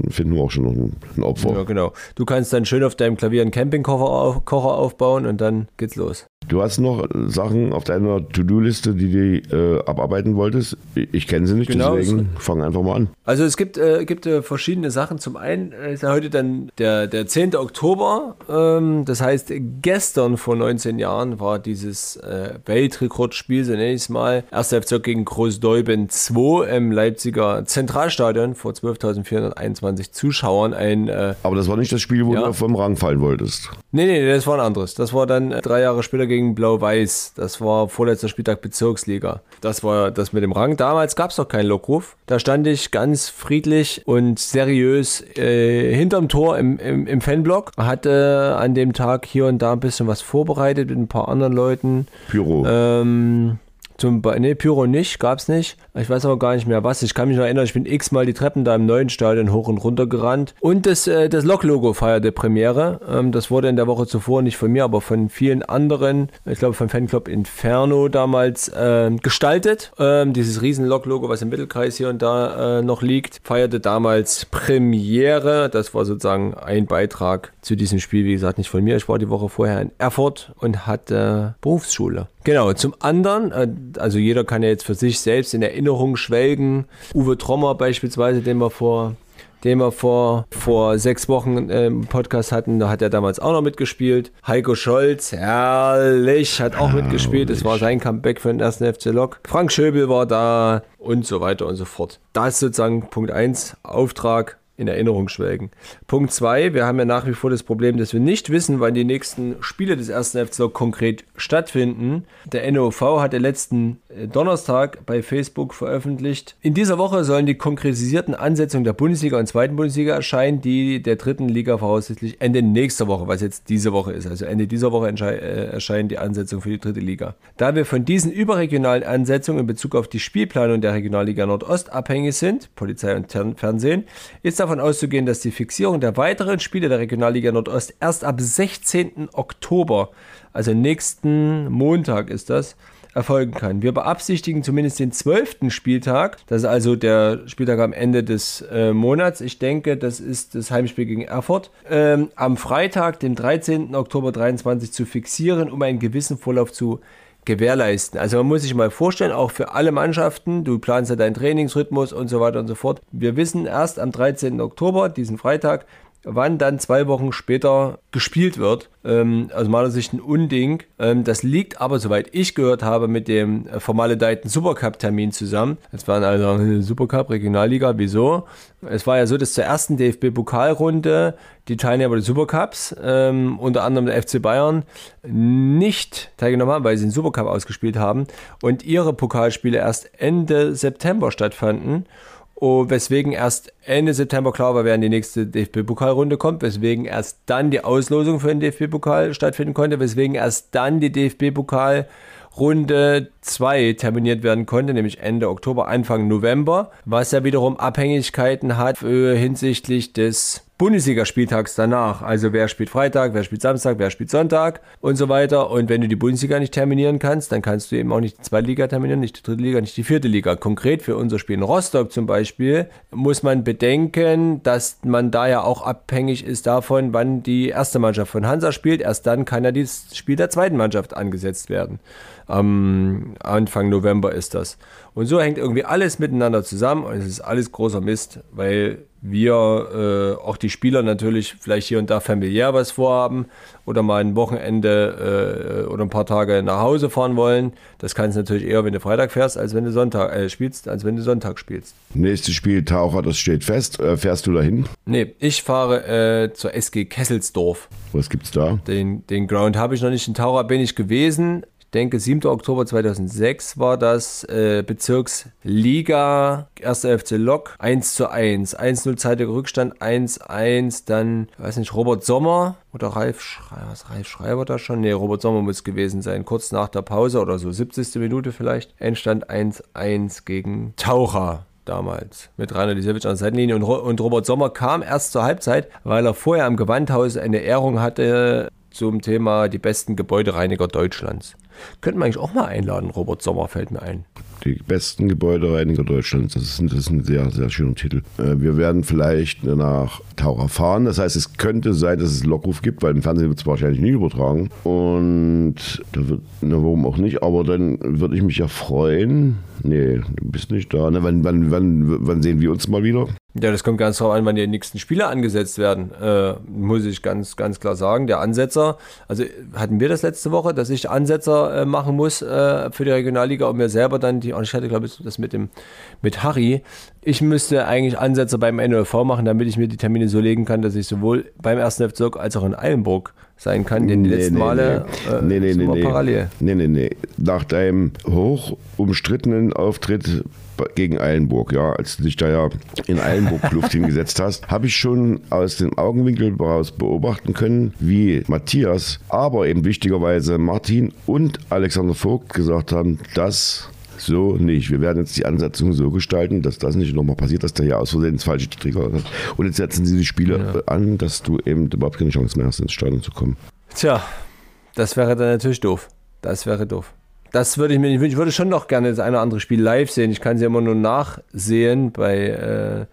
finden wir auch schon noch ein, ein Opfer. Ja, genau. Du kannst dann schön auf deinem Klavier einen Campingkocher auf, Kocher aufbauen und dann geht's los. Du hast noch Sachen auf deiner To-Do-Liste, die du äh, abarbeiten wolltest. Ich, kenne sie nicht, Genau, deswegen fang einfach mal an. Also es gibt, äh, gibt äh, verschiedene Sachen. Zum einen ist ja heute dann der, der 10. Oktober. Ähm, das heißt, gestern vor 19 Jahren war dieses äh, Weltrekordspiel, so nenne ich es mal. 1. FC gegen Großdeuben 2 im Leipziger Zentralstadion vor 12.421 Zuschauern. Ein äh, Aber das war nicht das Spiel, wo Ja. du vom Rang fallen wolltest. Nee, nee, das war ein anderes. Das war dann äh, drei Jahre später gegen Blau-Weiß. Das war vorletzter Spieltag Bezirksliga. Das war das mit dem Rang. Damals gab es noch keinen Lockruf. Da stand ich ganz friedlich und seriös äh, hinterm Tor im, im, im Fanblock. Hatte an dem Tag hier und da ein bisschen was vorbereitet mit ein paar anderen Leuten. Pyro. Ähm, zum Be nee, Pyro nicht, gab's nicht. Ich weiß aber gar nicht mehr was. Ich kann mich noch erinnern, ich bin x-mal die Treppen da im neuen Stadion hoch und runter gerannt. Und das, äh, das Lok-Logo feierte Premiere. Ähm, das wurde in der Woche zuvor nicht von mir, aber von vielen anderen, ich glaube vom Fanclub Inferno damals ähm, gestaltet. Ähm, dieses riesen Lok-Logo, was im Mittelkreis hier und da äh, noch liegt, feierte damals Premiere. Das war sozusagen ein Beitrag zu diesem Spiel. Wie gesagt, nicht von mir. Ich war die Woche vorher in Erfurt und hatte Berufsschule. Genau, zum anderen, äh, also jeder kann ja jetzt für sich selbst in Erinnerung schwelgen. Uwe Trommer beispielsweise, den wir vor den wir vor, vor sechs Wochen im Podcast hatten, da hat er damals auch noch mitgespielt. Heiko Scholz, herrlich, hat auch mitgespielt. Es war sein Comeback für den ersten FC Lok. Frank Schöbel war da und so weiter und so fort. Das ist sozusagen Punkt 1, Auftrag in Erinnerung schwelgen. Punkt 2, wir haben ja nach wie vor das Problem, dass wir nicht wissen, wann die nächsten Spiele des ersten FC konkret stattfinden. Der NOV hat den letzten äh, Donnerstag bei Facebook veröffentlicht. In dieser Woche sollen die konkretisierten Ansetzungen der Bundesliga und zweiten Bundesliga erscheinen, die der dritten Liga voraussichtlich Ende nächster Woche, was jetzt diese Woche ist, also Ende dieser Woche äh, erscheinen die Ansetzungen für die dritte Liga. Da wir von diesen überregionalen Ansetzungen in Bezug auf die Spielplanung der Regionalliga Nordost abhängig sind, Polizei und Fernsehen, ist davon auszugehen, dass die Fixierung der weiteren Spiele der Regionalliga Nordost erst ab 16. Oktober, also nächsten Montag ist das, erfolgen kann. Wir beabsichtigen zumindest den 12. Spieltag, das ist also der Spieltag am Ende des äh, Monats. Ich denke, das ist das Heimspiel gegen Erfurt. Ähm, am Freitag, dem 13. Oktober 23 zu fixieren, um einen gewissen Vorlauf zu gewährleisten. Also man muss sich mal vorstellen, auch für alle Mannschaften, du planst ja deinen Trainingsrhythmus und so weiter und so fort. Wir wissen erst am 13. Oktober, diesen Freitag, wann dann zwei Wochen später gespielt wird. Ähm, aus meiner Sicht ein Unding. Ähm, das liegt aber, soweit ich gehört habe, mit dem äh, formaledeiten Supercup-Termin zusammen. Es waren also äh, Supercup, Regionalliga, wieso? Es war ja so, dass zur ersten DFB-Pokalrunde die Teilnehmer des Supercups, ähm, unter anderem der FC Bayern, nicht teilgenommen haben, weil sie den Supercup ausgespielt haben und ihre Pokalspiele erst Ende September stattfanden. Oh, weswegen erst Ende September klar war, wer in die nächste DFB-Pokalrunde kommt, weswegen erst dann die Auslosung für den DFB-Pokal stattfinden konnte, weswegen erst dann die DFB-Pokalrunde 2 terminiert werden konnte, nämlich Ende Oktober, Anfang November, was ja wiederum Abhängigkeiten hat äh, hinsichtlich des Bundesligaspieltags danach. Also wer spielt Freitag, wer spielt Samstag, wer spielt Sonntag und so weiter. Und wenn du die Bundesliga nicht terminieren kannst, dann kannst du eben auch nicht die zweite Liga terminieren, nicht die dritte Liga, nicht die vierte Liga. Konkret für unser Spiel in Rostock zum Beispiel muss man bedenken, dass man da ja auch abhängig ist davon, wann die erste Mannschaft von Hansa spielt. Erst dann kann ja das Spiel der zweiten Mannschaft angesetzt werden. Am Anfang November ist das. Und so hängt irgendwie alles miteinander zusammen und es ist alles großer Mist, weil wir äh, auch die Spieler natürlich vielleicht hier und da familiär was vorhaben oder mal ein Wochenende äh, oder ein paar Tage nach Hause fahren wollen. Das kannst du natürlich eher, wenn du Freitag fährst, als wenn du Sonntag äh, spielst, als wenn du Sonntag spielst. Nächstes Spiel Taucher, das steht fest. Äh, fährst du dahin? Nee, ich fahre äh, zur SG Kesselsdorf. Was gibt's da? Den, den Ground habe ich noch nicht. In Taucher bin ich gewesen, denke, 7. Oktober 2006 war das äh, Bezirksliga, 1. FC Lok, 1 zu 1. 1-0 zeitiger Rückstand, 1-1, dann, weiß nicht, Robert Sommer oder Ralf Schreiber, was Ralf Schreiber da schon? Nee, Robert Sommer muss gewesen sein, kurz nach der Pause oder so, 70. Minute vielleicht. Endstand 1-1 gegen Taucher damals mit Rainer Lisewitsch an der Seitenlinie und, und Robert Sommer kam erst zur Halbzeit, weil er vorher am Gewandhaus eine Ehrung hatte zum Thema die besten Gebäudereiniger Deutschlands. Könnten wir eigentlich auch mal einladen, Robert Sommer fällt mir ein. Die besten Gebäudereiniger Deutschlands, das ist, ein, das ist ein sehr, sehr schöner Titel. Äh, wir werden vielleicht nach Taucher fahren, das heißt, es könnte sein, dass es Lockruf gibt, weil im Fernsehen wird es wahrscheinlich nicht übertragen. Und da wird, na, warum auch nicht, aber dann würde ich mich ja freuen. Nee, du bist nicht da. Ne? Wann, wann, wann, wann sehen wir uns mal wieder? Ja, das kommt ganz darauf an, wann die nächsten Spiele angesetzt werden, äh, muss ich ganz, ganz klar sagen. Der Ansetzer, also hatten wir das letzte Woche, dass ich Ansetzer äh, machen muss äh, für die Regionalliga und mir selber dann die, ich hatte glaube ich das mit dem, mit Harry, ich müsste eigentlich Ansetzer beim NOV machen, damit ich mir die Termine so legen kann, dass ich sowohl beim ersten Bezirk als auch in Eilenburg sein kann, denn die Nee, letzten nee, Male nee. äh, Nee, nee, sind nee, parallel. Nee, nee, nee. Nach deinem hoch umstrittenen Auftritt gegen Eilenburg, ja, als du dich da ja in Eilenburg Luft hingesetzt hast, habe ich schon aus dem Augenwinkel heraus beobachten können, wie Matthias, aber eben wichtigerweise Martin und Alexander Vogt gesagt haben, dass so nicht. Wir werden jetzt die Ansetzung so gestalten, dass das nicht nochmal passiert, dass der hier aus Versehen ins falsche Trigger hat. Und jetzt setzen sie die Spiele an, dass du eben überhaupt keine Chance mehr hast, ins Stadion zu kommen. Tja, das wäre dann natürlich doof. Das wäre doof. Das würde ich mir nicht wünschen. Ich würde schon noch gerne das eine oder andere Spiel live sehen. Ich kann sie immer nur nachsehen bei, äh,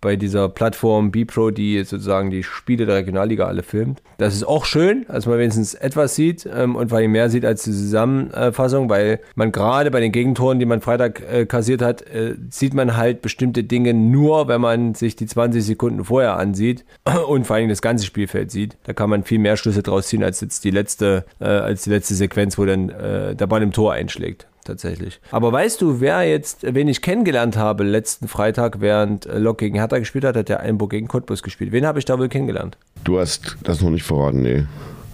bei dieser Plattform BPro, die sozusagen die Spiele der Regionalliga alle filmt. Das ist auch schön, dass man wenigstens etwas sieht ähm, und vor allem mehr sieht als die Zusammenfassung, weil man gerade bei den Gegentoren, die man Freitag äh, kassiert hat, äh, sieht man halt bestimmte Dinge nur, wenn man sich die 20 Sekunden vorher ansieht und vor allem das ganze Spielfeld sieht. Da kann man viel mehr Schlüsse draus ziehen als jetzt die letzte, äh, als die letzte Sequenz, wo dann äh, der Ball im Tor einschlägt tatsächlich. Aber weißt du, wer jetzt, wen ich kennengelernt habe letzten Freitag, während äh, Lok gegen Hertha gespielt hat, hat der Einburg gegen Cottbus gespielt. Wen habe ich da wohl kennengelernt? Du hast das noch nicht verraten, nee.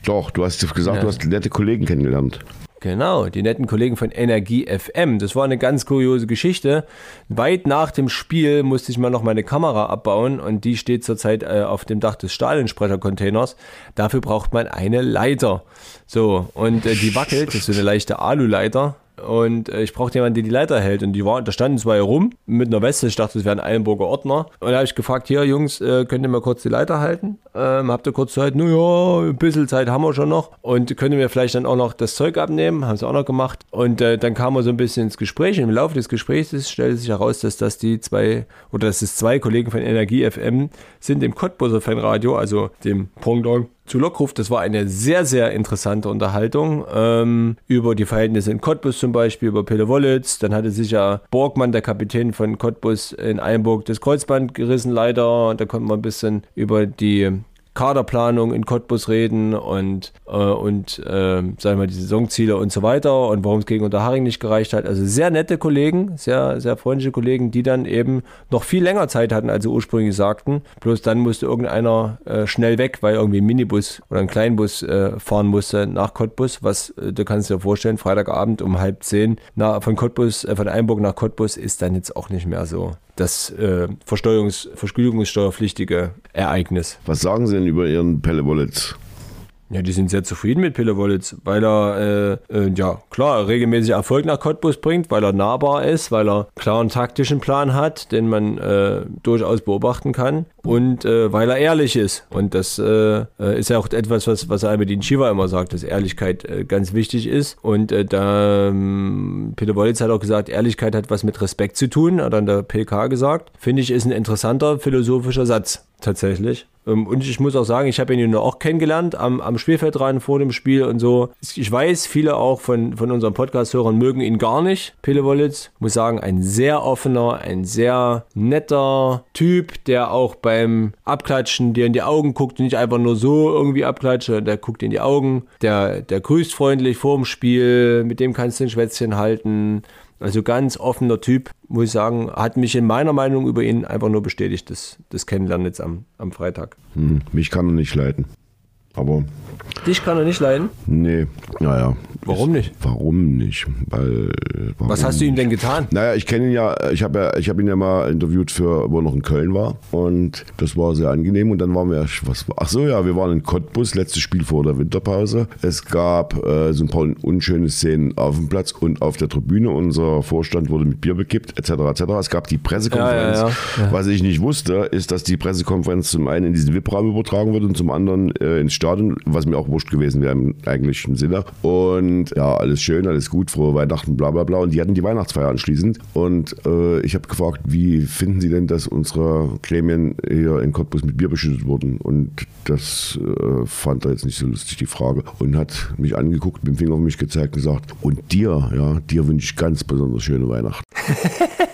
Doch, du hast gesagt, Ja. du hast nette Kollegen kennengelernt. Genau, die netten Kollegen von Energie FM. Das war eine ganz kuriose Geschichte. Weit nach dem Spiel musste ich mal noch meine Kamera abbauen und die steht zurzeit äh, auf dem Dach des Stahlensprechercontainers. Dafür braucht man eine Leiter. So, und äh, die wackelt, das ist so eine leichte Aluleiter. Und äh, ich brauchte jemanden, der die Leiter hält. Und die war, da standen zwei rum mit einer Weste. Ich dachte, das wären Eilenburger Ordner. Und da habe ich gefragt, hier Jungs, äh, könnt ihr mal kurz die Leiter halten? Ähm, habt ihr kurz Zeit? Naja, ein bisschen Zeit haben wir schon noch. Und könnt ihr mir vielleicht dann auch noch das Zeug abnehmen? Haben sie auch noch gemacht. Und äh, dann kam wir so ein bisschen ins Gespräch. Und im Laufe des Gesprächs stellte sich heraus, dass das die zwei, oder dass es zwei Kollegen von Energie FM sind, dem Cottbuser Fanradio, also dem Pendant zu Lockruf. Das war eine sehr, sehr interessante Unterhaltung ähm, über die Verhältnisse in Cottbus zum Beispiel, über Pille Wollitz. Dann hatte sich ja Borgmann, der Kapitän von Cottbus in Einburg, das Kreuzband gerissen leider. Und da konnten wir ein bisschen über die Kaderplanung in Cottbus reden und, äh, und äh, sagen wir die Saisonziele und so weiter und warum es gegen Unterharing nicht gereicht hat. Also sehr nette Kollegen, sehr, sehr freundliche Kollegen, die dann eben noch viel länger Zeit hatten, als sie ursprünglich sagten. Bloß dann musste irgendeiner äh, schnell weg, weil irgendwie ein Minibus oder ein Kleinbus äh, fahren musste nach Cottbus, was äh, du kannst dir vorstellen, Freitagabend um halb zehn na, von Cottbus, äh, von Einburg nach Cottbus ist dann jetzt auch nicht mehr so das äh, Versteuerungs Vergütungssteuerpflichtige Ereignis. Was sagen Sie denn über Ihren Pelle Wollitz? Ja, die sind sehr zufrieden mit Pille Wollitz, weil er, äh, äh, ja, klar, regelmäßig Erfolg nach Cottbus bringt, weil er nahbar ist, weil er klar einen taktischen Plan hat, den man äh, durchaus beobachten kann und äh, weil er ehrlich ist. Und das äh, äh, ist ja auch etwas, was, was Albedin Shiva immer sagt, dass Ehrlichkeit ganz wichtig ist. Und da, ähm, Peter Wollitz hat auch gesagt, Ehrlichkeit hat was mit Respekt zu tun, hat dann der PK gesagt. Finde ich, ist ein interessanter philosophischer Satz tatsächlich. Ähm, und ich muss auch sagen, ich habe ihn auch kennengelernt am, am Spielfeldrand vor dem Spiel und so. Ich weiß, viele auch von, von unseren Podcast-Hörern mögen ihn gar nicht, Pele Wollitz. Muss sagen, ein sehr offener, ein sehr netter Typ, der auch beim Abklatschen dir in die Augen guckt und nicht einfach nur so irgendwie abklatscht, der guckt in die Augen, der, der grüßt freundlich vor dem Spiel, mit dem kannst du ein Schwätzchen halten. Also ganz offener Typ, muss ich sagen, hat mich in meiner Meinung über ihn einfach nur bestätigt, das, das Kennenlernen jetzt am, am Freitag. Hm, mich kann er nicht leiden. Aber. Dich kann er nicht leiden? Nee, naja. Warum nicht? Warum nicht? Weil. Warum Was hast du ihm denn getan? Naja, ich kenne ihn ja, ich habe ja, ich ihn ja mal interviewt für, wo er noch in Köln war. Und das war sehr angenehm. Und dann waren wir, was ach so, ja, wir waren in Cottbus, letztes Spiel vor der Winterpause. Es gab äh, so ein paar unschöne Szenen auf dem Platz und auf der Tribüne. Unser Vorstand wurde mit Bier bekippt, etc. etc. Es gab die Pressekonferenz. Ja, ja, ja. Was ich nicht wusste, ist, dass die Pressekonferenz zum einen in diesen VIP-Raum übertragen wird und zum anderen äh, ins Stadion, was mir auch wurscht gewesen wäre im eigentlichen Sinne. Und ja, alles schön, alles gut, frohe Weihnachten, bla bla bla. Und die hatten die Weihnachtsfeier anschließend. Und äh, ich habe gefragt, wie finden Sie denn, dass unsere Gremien hier in Cottbus mit Bier beschüttet wurden? Und das äh, fand er jetzt nicht so lustig, die Frage. Und hat mich angeguckt, mit dem Finger auf mich gezeigt und gesagt, und dir, ja, dir wünsche ich ganz besonders schöne Weihnachten.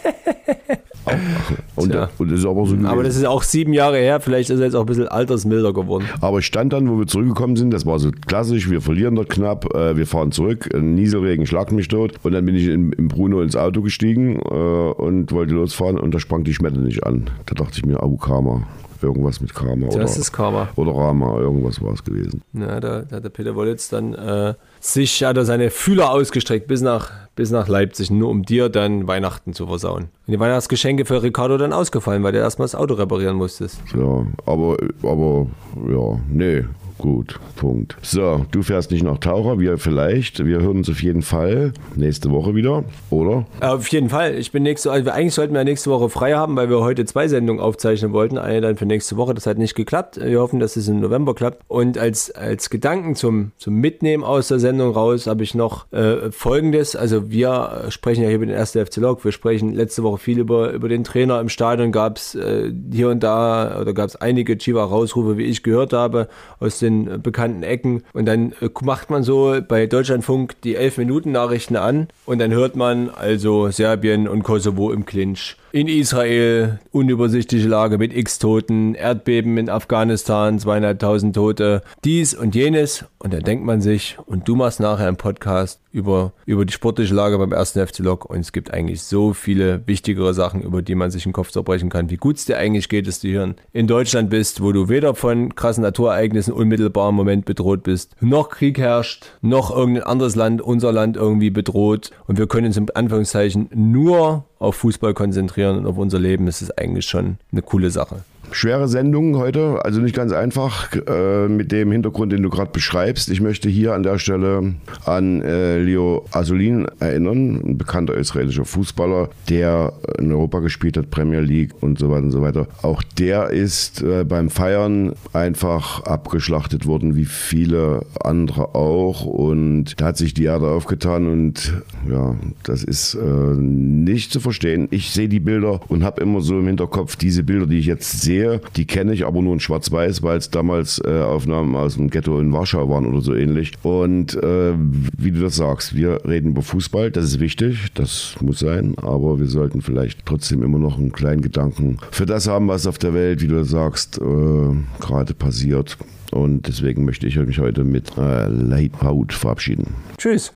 Und, und, das ist aber so Aber das ist auch sieben Jahre her, vielleicht ist er jetzt auch ein bisschen altersmilder geworden. Aber ich stand dann, wo wir zurückgekommen sind, das war so klassisch, wir verlieren dort knapp, äh, wir fahren zurück, Nieselregen schlagt mich tot und dann bin ich in, in Bruno ins Auto gestiegen äh, und wollte losfahren und da sprang die Schmette nicht an. Da dachte ich mir, Abu Karma irgendwas mit Karma. Das oder, ist Karma. Oder Rama, irgendwas war es gewesen. Ja, da, da hat der Peter Wollitz dann äh, sich, hat er seine Fühler ausgestreckt bis nach, bis nach Leipzig, nur um dir dann Weihnachten zu versauen. Und die Weihnachtsgeschenke für Ricardo dann ausgefallen, weil du erstmal das Auto reparieren musstest. Ja, aber, aber, ja, nee, Gut, Punkt. So, du fährst nicht nach Taucher, wir vielleicht. Wir hören uns auf jeden Fall nächste Woche wieder, oder? Auf jeden Fall. Ich bin nächste also eigentlich sollten wir nächste Woche frei haben, weil wir heute zwei Sendungen aufzeichnen wollten. Eine dann für nächste Woche. Das hat nicht geklappt. Wir hoffen, dass es im November klappt. Und als, als Gedanken zum, zum Mitnehmen aus der Sendung raus habe ich noch äh, folgendes. Also wir sprechen ja hier über den 1. FC Lok. Wir sprechen letzte Woche viel über, über den Trainer im Stadion. Gab es äh, hier und da oder gab es einige Chiva-Rausrufe, wie ich gehört habe, aus den den bekannten Ecken. Und dann äh, macht man so bei Deutschlandfunk die 11-Minuten-Nachrichten an und dann hört man also Serbien und Kosovo im Clinch. In Israel unübersichtliche Lage mit x Toten, Erdbeben in Afghanistan, zweieinhalbtausend Tote, dies und jenes. Und dann denkt man sich, und du machst nachher einen Podcast über, über die sportliche Lage beim ersten FC Lok. Und es gibt eigentlich so viele wichtigere Sachen, über die man sich den Kopf zerbrechen kann, wie gut es dir eigentlich geht, dass du hier in Deutschland bist, wo du weder von krassen Naturereignissen unmittelbar im Moment bedroht bist, noch Krieg herrscht, noch irgendein anderes Land, unser Land irgendwie bedroht. Und wir können uns in Anführungszeichen nur auf Fußball konzentrieren und auf unser Leben, ist eigentlich schon eine coole Sache. Schwere Sendung heute, also nicht ganz einfach äh, mit dem Hintergrund, den du gerade beschreibst. Ich möchte hier an der Stelle an äh, Leo Asolin erinnern, ein bekannter israelischer Fußballer, der in Europa gespielt hat, Premier League und so weiter und so weiter. Auch der ist äh, beim Feiern einfach abgeschlachtet worden, wie viele andere auch. Und da hat sich die Erde aufgetan und ja, das ist äh, nicht zu verstehen. Ich sehe die Bilder und habe immer so im Hinterkopf diese Bilder, die ich jetzt sehe sehe, die kenne ich aber nur in Schwarz-Weiß, weil es damals äh, Aufnahmen aus dem Ghetto in Warschau waren oder so ähnlich. Und äh, wie du das sagst, wir reden über Fußball, das ist wichtig, das muss sein, aber wir sollten vielleicht trotzdem immer noch einen kleinen Gedanken für das haben, was auf der Welt, wie du sagst, äh, gerade passiert. Und deswegen möchte ich mich heute mit äh, Leitpaut verabschieden. Tschüss.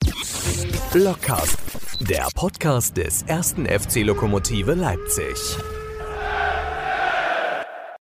Blockcast, der Podcast des ersten FC Lokomotive Leipzig.